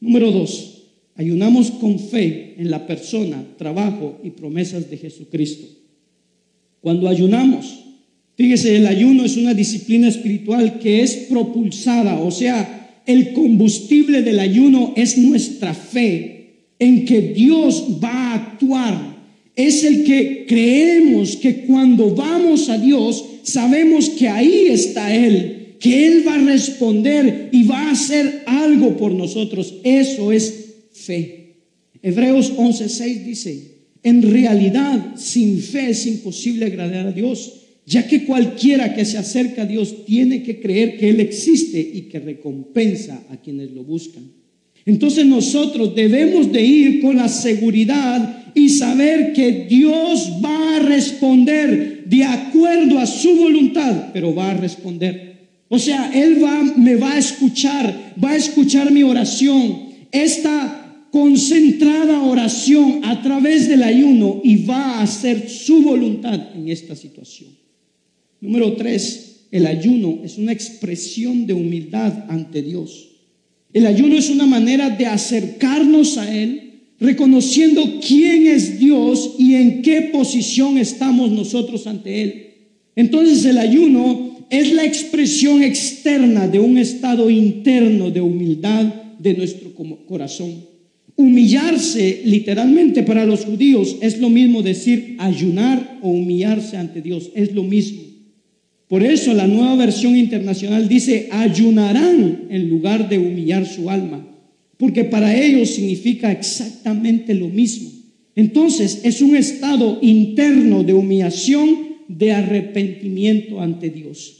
Número dos, ayunamos con fe en la persona, trabajo y promesas de Jesucristo. Cuando ayunamos, fíjese, el ayuno es una disciplina espiritual que es propulsada, o sea, el combustible del ayuno es nuestra fe en que Dios va a actuar. Es el que creemos que cuando vamos a Dios, sabemos que ahí está Él, que Él va a responder y va a hacer algo por nosotros. Eso es fe. Hebreos 11:6 dice, En realidad, sin fe es imposible agradar a Dios, ya que cualquiera que se acerca a Dios tiene que creer que Él existe y que recompensa a quienes lo buscan. Entonces nosotros debemos de ir con la seguridad y saber que Dios va a responder de acuerdo a su voluntad, pero va a responder. O sea, Él va, me va a escuchar, va a escuchar mi oración. Esta concentrada oración a través del ayuno y va a hacer su voluntad en esta situación. Número tres, el ayuno es una expresión de humildad ante Dios. El ayuno es una manera de acercarnos a Él, reconociendo quién es Dios y en qué posición estamos nosotros ante Él. Entonces el ayuno es la expresión externa de un estado interno de humildad de nuestro corazón. Humillarse literalmente para los judíos es lo mismo decir ayunar o humillarse ante Dios, es lo mismo. Por eso la nueva versión internacional dice ayunarán en lugar de humillar su alma, porque para ellos significa exactamente lo mismo. Entonces es un estado interno de humillación, de arrepentimiento ante Dios.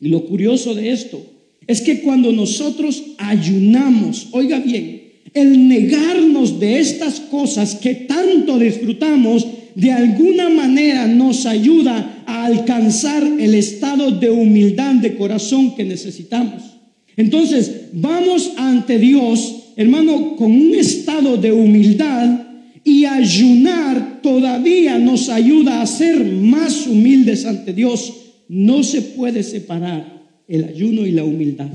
Y lo curioso de esto es que cuando nosotros ayunamos, oiga bien, el negarnos de estas cosas que tanto disfrutamos, de alguna manera nos ayuda a alcanzar el estado de humildad de corazón que necesitamos. Entonces, vamos ante Dios, hermano, con un estado de humildad y ayunar todavía nos ayuda a ser más humildes ante Dios. No se puede separar el ayuno y la humildad.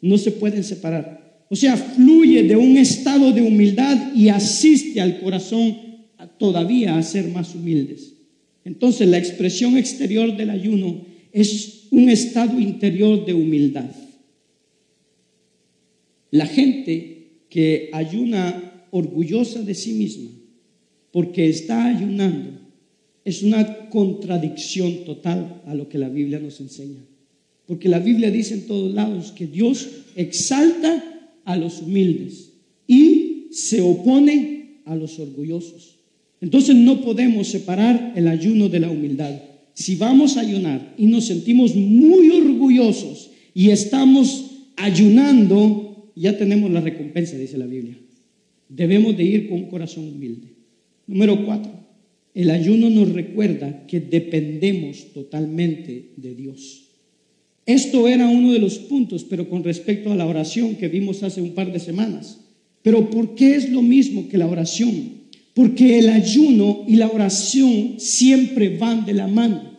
No se pueden separar. O sea, fluye de un estado de humildad y asiste al corazón todavía a ser más humildes. Entonces, la expresión exterior del ayuno es un estado interior de humildad. La gente que ayuna orgullosa de sí misma, porque está ayunando, es una contradicción total a lo que la Biblia nos enseña. Porque la Biblia dice en todos lados que Dios exalta a los humildes y se opone a los orgullosos. Entonces no podemos separar el ayuno de la humildad. Si vamos a ayunar y nos sentimos muy orgullosos y estamos ayunando, ya tenemos la recompensa, dice la Biblia. Debemos de ir con un corazón humilde. Número cuatro, el ayuno nos recuerda que dependemos totalmente de Dios. Esto era uno de los puntos, pero con respecto a la oración que vimos hace un par de semanas. Pero ¿por qué es lo mismo que la oración? Porque el ayuno y la oración siempre van de la mano.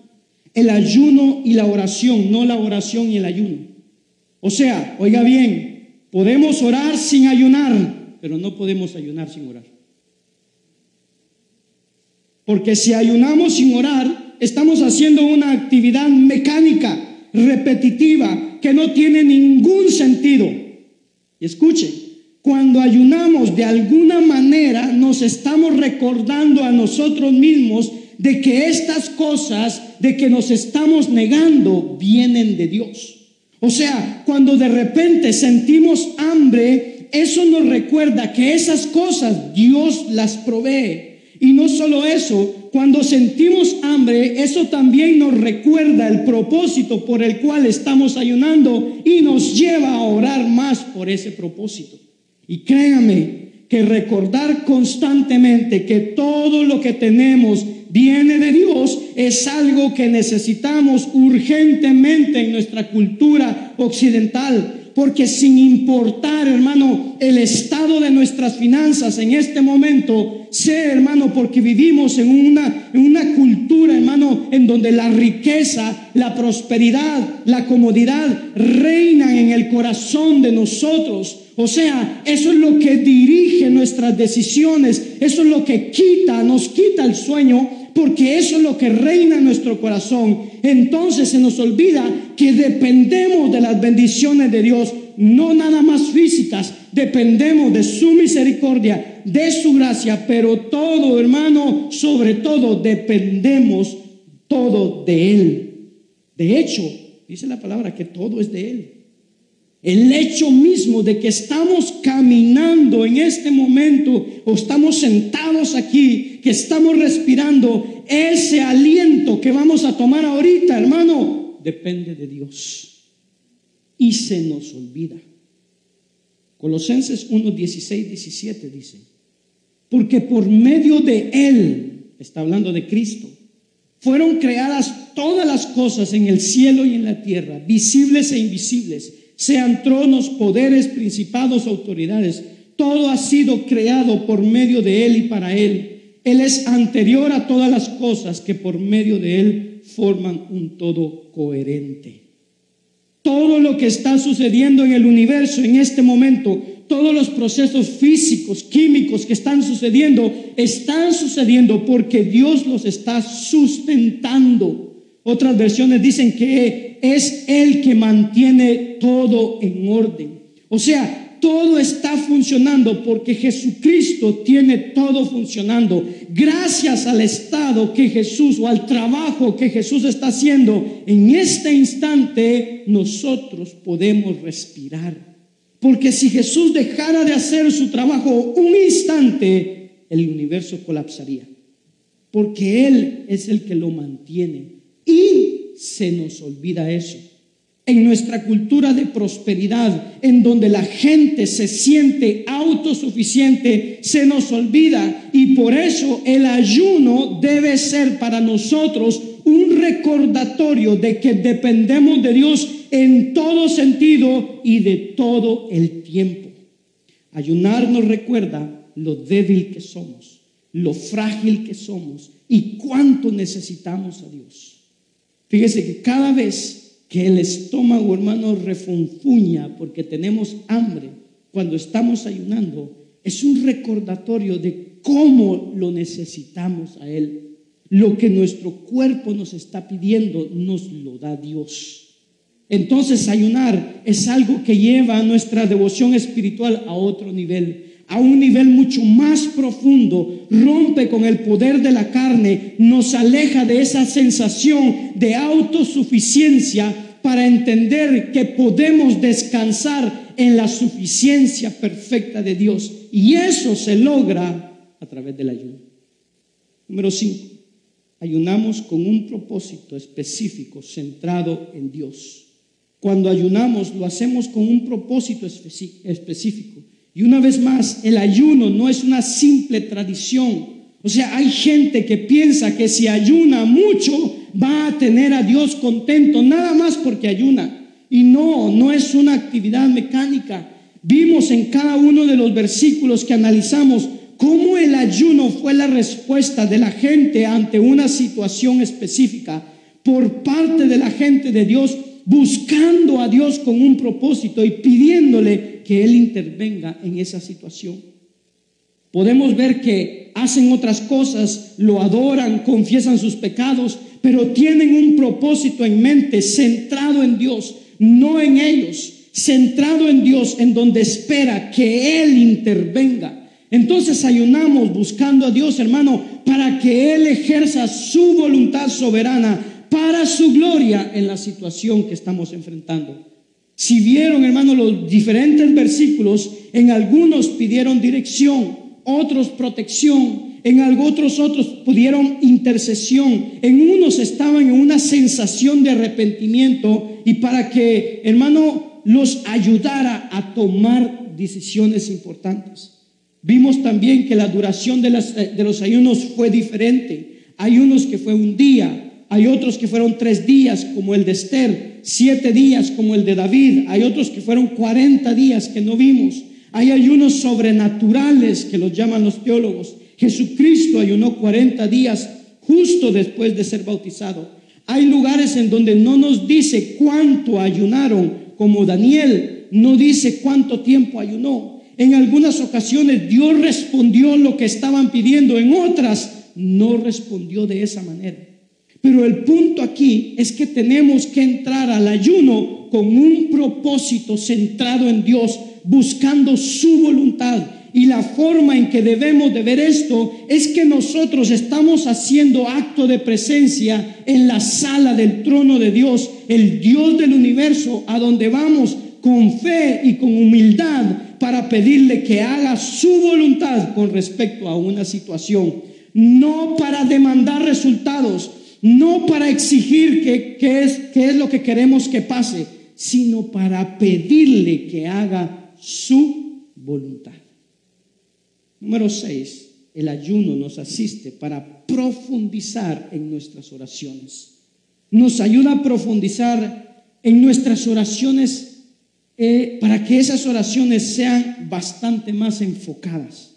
El ayuno y la oración, no la oración y el ayuno. O sea, oiga bien, podemos orar sin ayunar, pero no podemos ayunar sin orar. Porque si ayunamos sin orar, estamos haciendo una actividad mecánica repetitiva que no tiene ningún sentido. Y cuando ayunamos de alguna manera nos estamos recordando a nosotros mismos de que estas cosas de que nos estamos negando vienen de Dios. O sea, cuando de repente sentimos hambre, eso nos recuerda que esas cosas Dios las provee. Y no solo eso, cuando sentimos hambre, eso también nos recuerda el propósito por el cual estamos ayunando y nos lleva a orar más por ese propósito. Y créame que recordar constantemente que todo lo que tenemos viene de Dios es algo que necesitamos urgentemente en nuestra cultura occidental. Porque sin importar, hermano, el estado de nuestras finanzas en este momento, sé, hermano, porque vivimos en una, en una cultura, hermano, en donde la riqueza, la prosperidad, la comodidad reinan en el corazón de nosotros. O sea, eso es lo que dirige nuestras decisiones, eso es lo que quita, nos quita el sueño, porque eso es lo que reina en nuestro corazón. Entonces se nos olvida que dependemos de las bendiciones de Dios, no nada más físicas, dependemos de su misericordia, de su gracia, pero todo, hermano, sobre todo dependemos todo de Él. De hecho, dice la palabra que todo es de Él. El hecho mismo de que estamos caminando en este momento o estamos sentados aquí, que estamos respirando, ese aliento que vamos a tomar ahorita, hermano, depende de Dios. Y se nos olvida. Colosenses 1, 16, 17 dice, porque por medio de Él, está hablando de Cristo, fueron creadas todas las cosas en el cielo y en la tierra, visibles e invisibles sean tronos, poderes, principados, autoridades. Todo ha sido creado por medio de Él y para Él. Él es anterior a todas las cosas que por medio de Él forman un todo coherente. Todo lo que está sucediendo en el universo en este momento, todos los procesos físicos, químicos que están sucediendo, están sucediendo porque Dios los está sustentando. Otras versiones dicen que es Él que mantiene todo en orden. O sea, todo está funcionando porque Jesucristo tiene todo funcionando. Gracias al estado que Jesús o al trabajo que Jesús está haciendo, en este instante nosotros podemos respirar. Porque si Jesús dejara de hacer su trabajo un instante, el universo colapsaría. Porque Él es el que lo mantiene. Y se nos olvida eso. En nuestra cultura de prosperidad, en donde la gente se siente autosuficiente, se nos olvida y por eso el ayuno debe ser para nosotros un recordatorio de que dependemos de Dios en todo sentido y de todo el tiempo. Ayunar nos recuerda lo débil que somos, lo frágil que somos y cuánto necesitamos a Dios. Fíjese que cada vez que el estómago, hermano, refunfuña porque tenemos hambre, cuando estamos ayunando, es un recordatorio de cómo lo necesitamos a Él. Lo que nuestro cuerpo nos está pidiendo nos lo da Dios. Entonces ayunar es algo que lleva a nuestra devoción espiritual a otro nivel a un nivel mucho más profundo, rompe con el poder de la carne, nos aleja de esa sensación de autosuficiencia para entender que podemos descansar en la suficiencia perfecta de Dios. Y eso se logra a través del ayuno. Número 5. Ayunamos con un propósito específico centrado en Dios. Cuando ayunamos lo hacemos con un propósito específico. Y una vez más, el ayuno no es una simple tradición. O sea, hay gente que piensa que si ayuna mucho va a tener a Dios contento, nada más porque ayuna. Y no, no es una actividad mecánica. Vimos en cada uno de los versículos que analizamos cómo el ayuno fue la respuesta de la gente ante una situación específica por parte de la gente de Dios, buscando a Dios con un propósito y pidiéndole que Él intervenga en esa situación. Podemos ver que hacen otras cosas, lo adoran, confiesan sus pecados, pero tienen un propósito en mente centrado en Dios, no en ellos, centrado en Dios, en donde espera que Él intervenga. Entonces ayunamos buscando a Dios, hermano, para que Él ejerza su voluntad soberana para su gloria en la situación que estamos enfrentando. Si vieron, hermano, los diferentes versículos, en algunos pidieron dirección, otros protección, en otros otros pudieron intercesión, en unos estaban en una sensación de arrepentimiento y para que, hermano, los ayudara a tomar decisiones importantes. Vimos también que la duración de, de los ayunos fue diferente. Hay unos que fue un día, hay otros que fueron tres días, como el de Esther, siete días, como el de David. Hay otros que fueron cuarenta días que no vimos. Hay ayunos sobrenaturales que los llaman los teólogos. Jesucristo ayunó cuarenta días justo después de ser bautizado. Hay lugares en donde no nos dice cuánto ayunaron, como Daniel no dice cuánto tiempo ayunó. En algunas ocasiones Dios respondió lo que estaban pidiendo, en otras no respondió de esa manera. Pero el punto aquí es que tenemos que entrar al ayuno con un propósito centrado en Dios, buscando su voluntad. Y la forma en que debemos de ver esto es que nosotros estamos haciendo acto de presencia en la sala del trono de Dios, el Dios del universo, a donde vamos con fe y con humildad para pedirle que haga su voluntad con respecto a una situación, no para demandar resultados, no para exigir qué es, qué es lo que queremos que pase, sino para pedirle que haga su voluntad. Número 6. El ayuno nos asiste para profundizar en nuestras oraciones. Nos ayuda a profundizar en nuestras oraciones eh, para que esas oraciones sean bastante más enfocadas.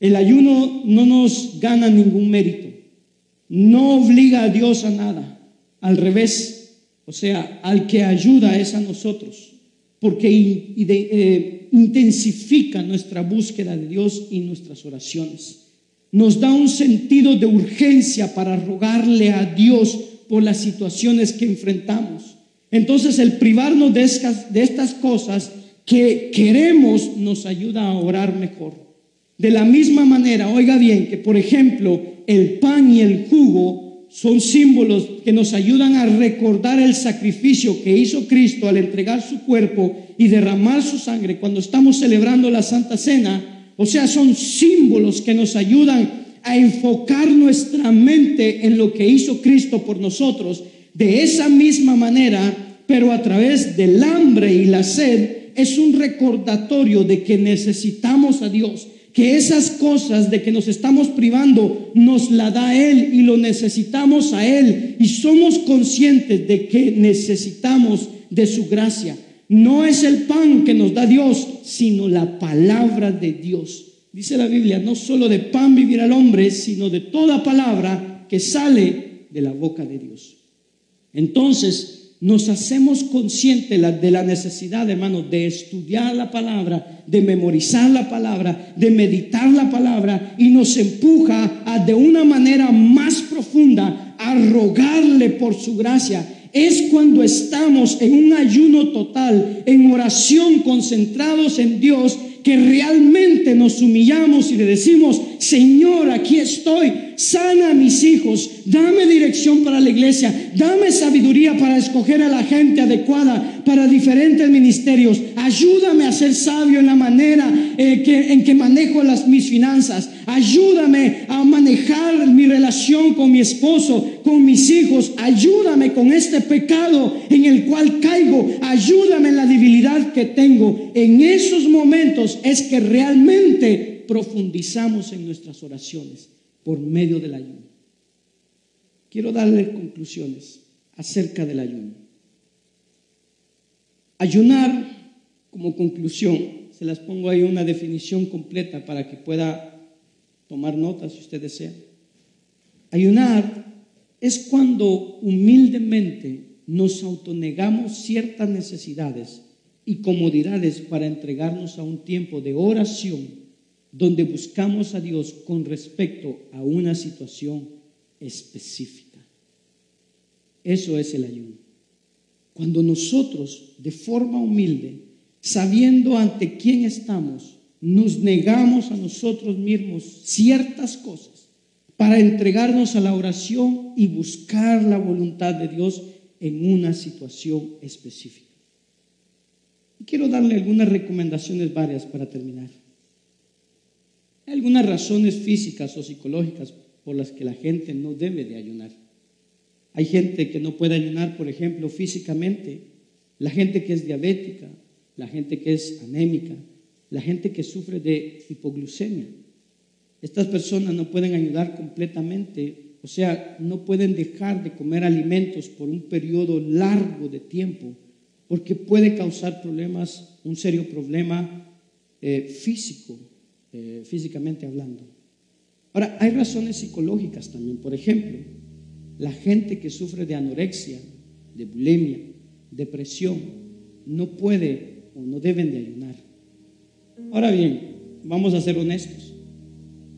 El ayuno no nos gana ningún mérito, no obliga a Dios a nada, al revés, o sea, al que ayuda es a nosotros, porque eh, intensifica nuestra búsqueda de Dios y nuestras oraciones. Nos da un sentido de urgencia para rogarle a Dios por las situaciones que enfrentamos. Entonces el privarnos de estas, de estas cosas que queremos nos ayuda a orar mejor. De la misma manera, oiga bien, que por ejemplo el pan y el jugo son símbolos que nos ayudan a recordar el sacrificio que hizo Cristo al entregar su cuerpo y derramar su sangre cuando estamos celebrando la Santa Cena. O sea, son símbolos que nos ayudan a enfocar nuestra mente en lo que hizo Cristo por nosotros de esa misma manera, pero a través del hambre y la sed, es un recordatorio de que necesitamos a Dios, que esas cosas de que nos estamos privando nos la da Él y lo necesitamos a Él y somos conscientes de que necesitamos de su gracia. No es el pan que nos da Dios, sino la palabra de Dios. Dice la Biblia, no solo de pan vivirá el hombre, sino de toda palabra que sale de la boca de Dios. Entonces, nos hacemos conscientes de la necesidad, hermano, de estudiar la palabra, de memorizar la palabra, de meditar la palabra y nos empuja a de una manera más profunda a rogarle por su gracia. Es cuando estamos en un ayuno total, en oración, concentrados en Dios, que realmente nos humillamos y le decimos, Señor, aquí estoy, sana a mis hijos, dame dirección para la iglesia, dame sabiduría para escoger a la gente adecuada para diferentes ministerios, ayúdame a ser sabio en la manera eh, que, en que manejo las, mis finanzas, ayúdame a manejar mi relación con mi esposo, con mis hijos, ayúdame con este pecado en el cual caigo, ayúdame en la debilidad que tengo. En esos momentos es que realmente profundizamos en nuestras oraciones por medio del ayuno. Quiero darle conclusiones acerca del ayuno. Ayunar como conclusión, se las pongo ahí una definición completa para que pueda tomar notas si usted desea. Ayunar es cuando humildemente nos autonegamos ciertas necesidades y comodidades para entregarnos a un tiempo de oración donde buscamos a Dios con respecto a una situación específica. Eso es el ayuno. Cuando nosotros, de forma humilde, sabiendo ante quién estamos, nos negamos a nosotros mismos ciertas cosas para entregarnos a la oración y buscar la voluntad de Dios en una situación específica. Y quiero darle algunas recomendaciones varias para terminar. Hay algunas razones físicas o psicológicas por las que la gente no debe de ayunar. Hay gente que no puede ayunar, por ejemplo, físicamente, la gente que es diabética, la gente que es anémica, la gente que sufre de hipoglucemia. Estas personas no pueden ayudar completamente, o sea, no pueden dejar de comer alimentos por un periodo largo de tiempo, porque puede causar problemas, un serio problema eh, físico, eh, físicamente hablando. Ahora, hay razones psicológicas también. Por ejemplo, la gente que sufre de anorexia, de bulimia, depresión, no puede o no deben de ayunar. Ahora bien, vamos a ser honestos.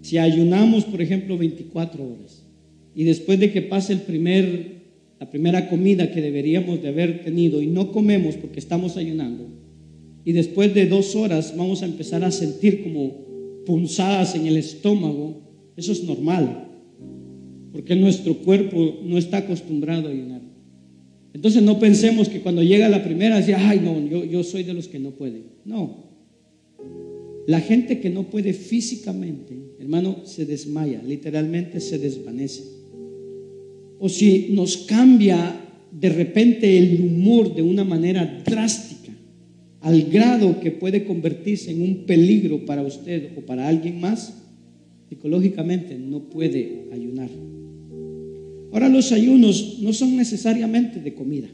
Si ayunamos, por ejemplo, 24 horas y después de que pase el primer, la primera comida que deberíamos de haber tenido y no comemos porque estamos ayunando, y después de dos horas vamos a empezar a sentir como punzadas en el estómago, eso es normal, porque nuestro cuerpo no está acostumbrado a ayunar. Entonces no pensemos que cuando llega la primera, decía, ay, no, yo, yo soy de los que no pueden. No. La gente que no puede físicamente, hermano, se desmaya, literalmente se desvanece. O si nos cambia de repente el humor de una manera drástica, al grado que puede convertirse en un peligro para usted o para alguien más, psicológicamente no puede ayunar. Ahora los ayunos no son necesariamente de comida.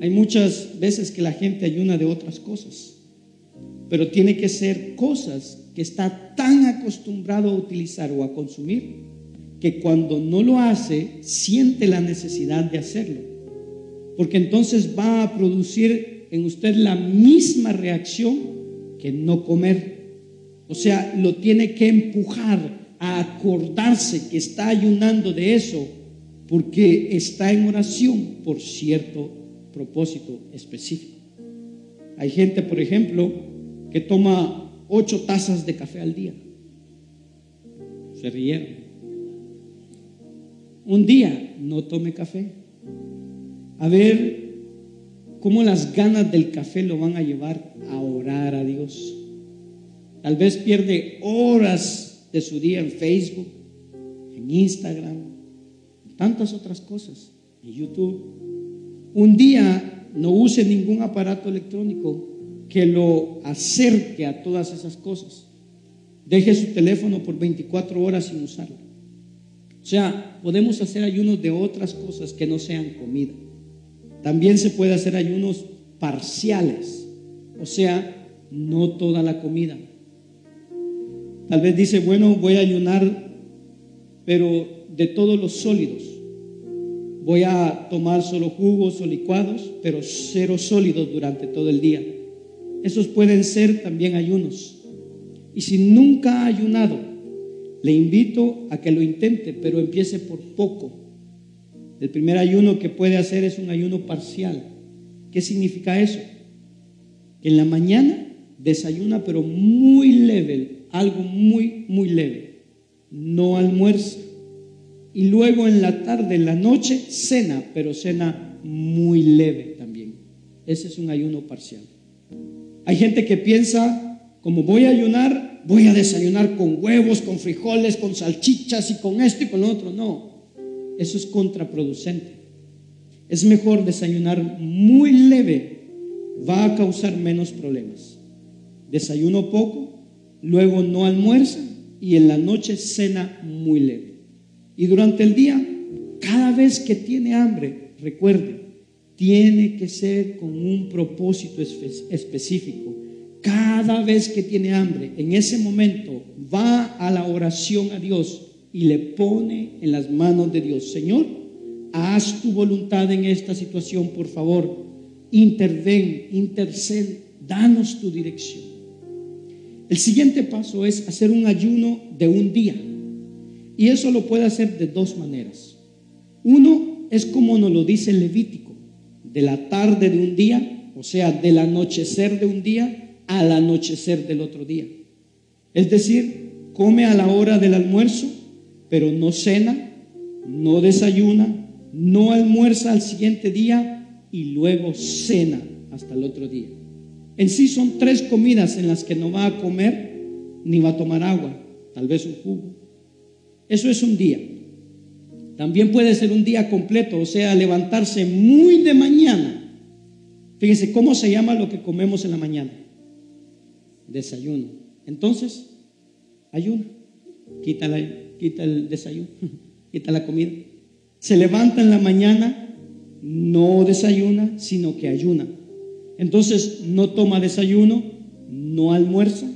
Hay muchas veces que la gente ayuna de otras cosas, pero tiene que ser cosas que está tan acostumbrado a utilizar o a consumir que cuando no lo hace siente la necesidad de hacerlo. Porque entonces va a producir en usted la misma reacción que no comer. O sea, lo tiene que empujar a acordarse que está ayunando de eso porque está en oración por cierto propósito específico. Hay gente, por ejemplo, que toma ocho tazas de café al día. Se rieron. Un día no tome café. A ver cómo las ganas del café lo van a llevar a orar a Dios. Tal vez pierde horas de su día en Facebook, en Instagram, en tantas otras cosas, en YouTube. Un día no use ningún aparato electrónico que lo acerque a todas esas cosas. Deje su teléfono por 24 horas sin usarlo. O sea, podemos hacer ayunos de otras cosas que no sean comida. También se puede hacer ayunos parciales, o sea, no toda la comida. Tal vez dice, bueno, voy a ayunar, pero de todos los sólidos. Voy a tomar solo jugos o licuados, pero cero sólidos durante todo el día. Esos pueden ser también ayunos. Y si nunca ha ayunado, le invito a que lo intente, pero empiece por poco. El primer ayuno que puede hacer es un ayuno parcial. ¿Qué significa eso? En la mañana desayuna, pero muy leve, algo muy, muy leve. No almuerza. Y luego en la tarde, en la noche, cena, pero cena muy leve también. Ese es un ayuno parcial. Hay gente que piensa, como voy a ayunar, voy a desayunar con huevos, con frijoles, con salchichas y con esto y con lo otro. No, eso es contraproducente. Es mejor desayunar muy leve, va a causar menos problemas. Desayuno poco, luego no almuerza y en la noche cena muy leve. Y durante el día, cada vez que tiene hambre, recuerde, tiene que ser con un propósito específico. Cada vez que tiene hambre, en ese momento va a la oración a Dios y le pone en las manos de Dios, Señor, haz tu voluntad en esta situación, por favor, interven, intercede, danos tu dirección. El siguiente paso es hacer un ayuno de un día. Y eso lo puede hacer de dos maneras. Uno es como nos lo dice Levítico, de la tarde de un día, o sea, del anochecer de un día al anochecer del otro día. Es decir, come a la hora del almuerzo, pero no cena, no desayuna, no almuerza al siguiente día y luego cena hasta el otro día. En sí son tres comidas en las que no va a comer ni va a tomar agua, tal vez un jugo. Eso es un día. También puede ser un día completo, o sea, levantarse muy de mañana. Fíjese, ¿cómo se llama lo que comemos en la mañana? Desayuno. Entonces, ayuna. Quita, quita el desayuno, quita la comida. Se levanta en la mañana, no desayuna, sino que ayuna. Entonces no toma desayuno, no almuerza,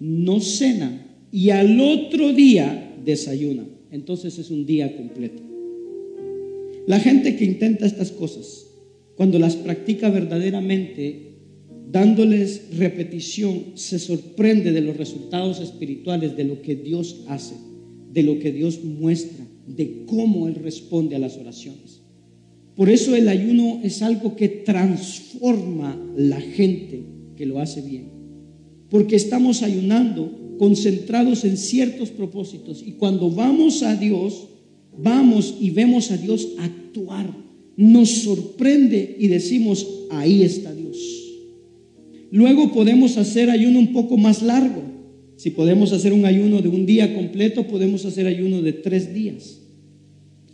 no cena y al otro día desayuna. Entonces es un día completo. La gente que intenta estas cosas, cuando las practica verdaderamente, dándoles repetición, se sorprende de los resultados espirituales, de lo que Dios hace, de lo que Dios muestra, de cómo Él responde a las oraciones. Por eso el ayuno es algo que transforma la gente que lo hace bien. Porque estamos ayunando concentrados en ciertos propósitos y cuando vamos a Dios, vamos y vemos a Dios actuar. nos sorprende y decimos, ahí está Dios. Luego podemos hacer ayuno un poco más largo. Si podemos hacer un ayuno de un día completo, podemos hacer ayuno de tres días.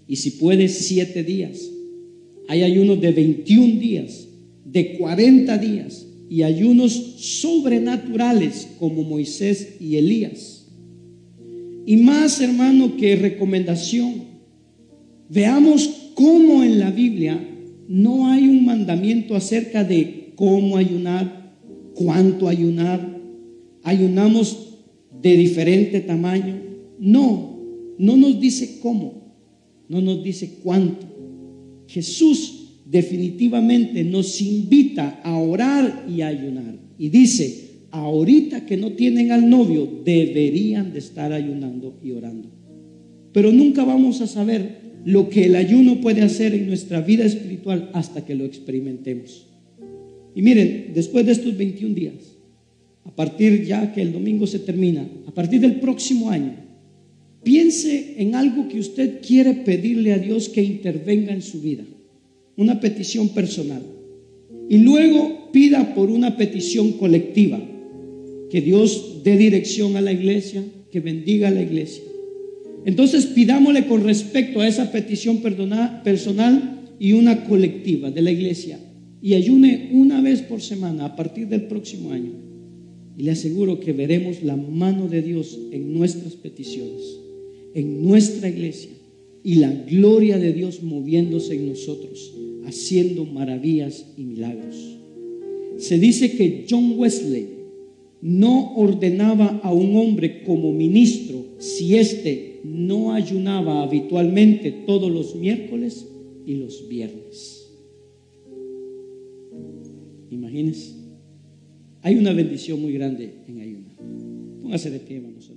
Y si puedes, siete días. Hay ayunos de 21 días, de 40 días y ayunos sobrenaturales como Moisés y Elías. Y más, hermano, que recomendación, veamos cómo en la Biblia no hay un mandamiento acerca de cómo ayunar, cuánto ayunar. Ayunamos de diferente tamaño. No, no nos dice cómo, no nos dice cuánto. Jesús definitivamente nos invita a orar y a ayunar. Y dice, ahorita que no tienen al novio, deberían de estar ayunando y orando. Pero nunca vamos a saber lo que el ayuno puede hacer en nuestra vida espiritual hasta que lo experimentemos. Y miren, después de estos 21 días, a partir ya que el domingo se termina, a partir del próximo año, piense en algo que usted quiere pedirle a Dios que intervenga en su vida, una petición personal. Y luego pida por una petición colectiva, que Dios dé dirección a la iglesia, que bendiga a la iglesia. Entonces pidámosle con respecto a esa petición personal y una colectiva de la iglesia y ayune una vez por semana a partir del próximo año. Y le aseguro que veremos la mano de Dios en nuestras peticiones, en nuestra iglesia, y la gloria de Dios moviéndose en nosotros, haciendo maravillas y milagros. Se dice que John Wesley no ordenaba a un hombre como ministro si éste no ayunaba habitualmente todos los miércoles y los viernes. Imagínense. Hay una bendición muy grande en ayuno. Póngase de pie, vamos a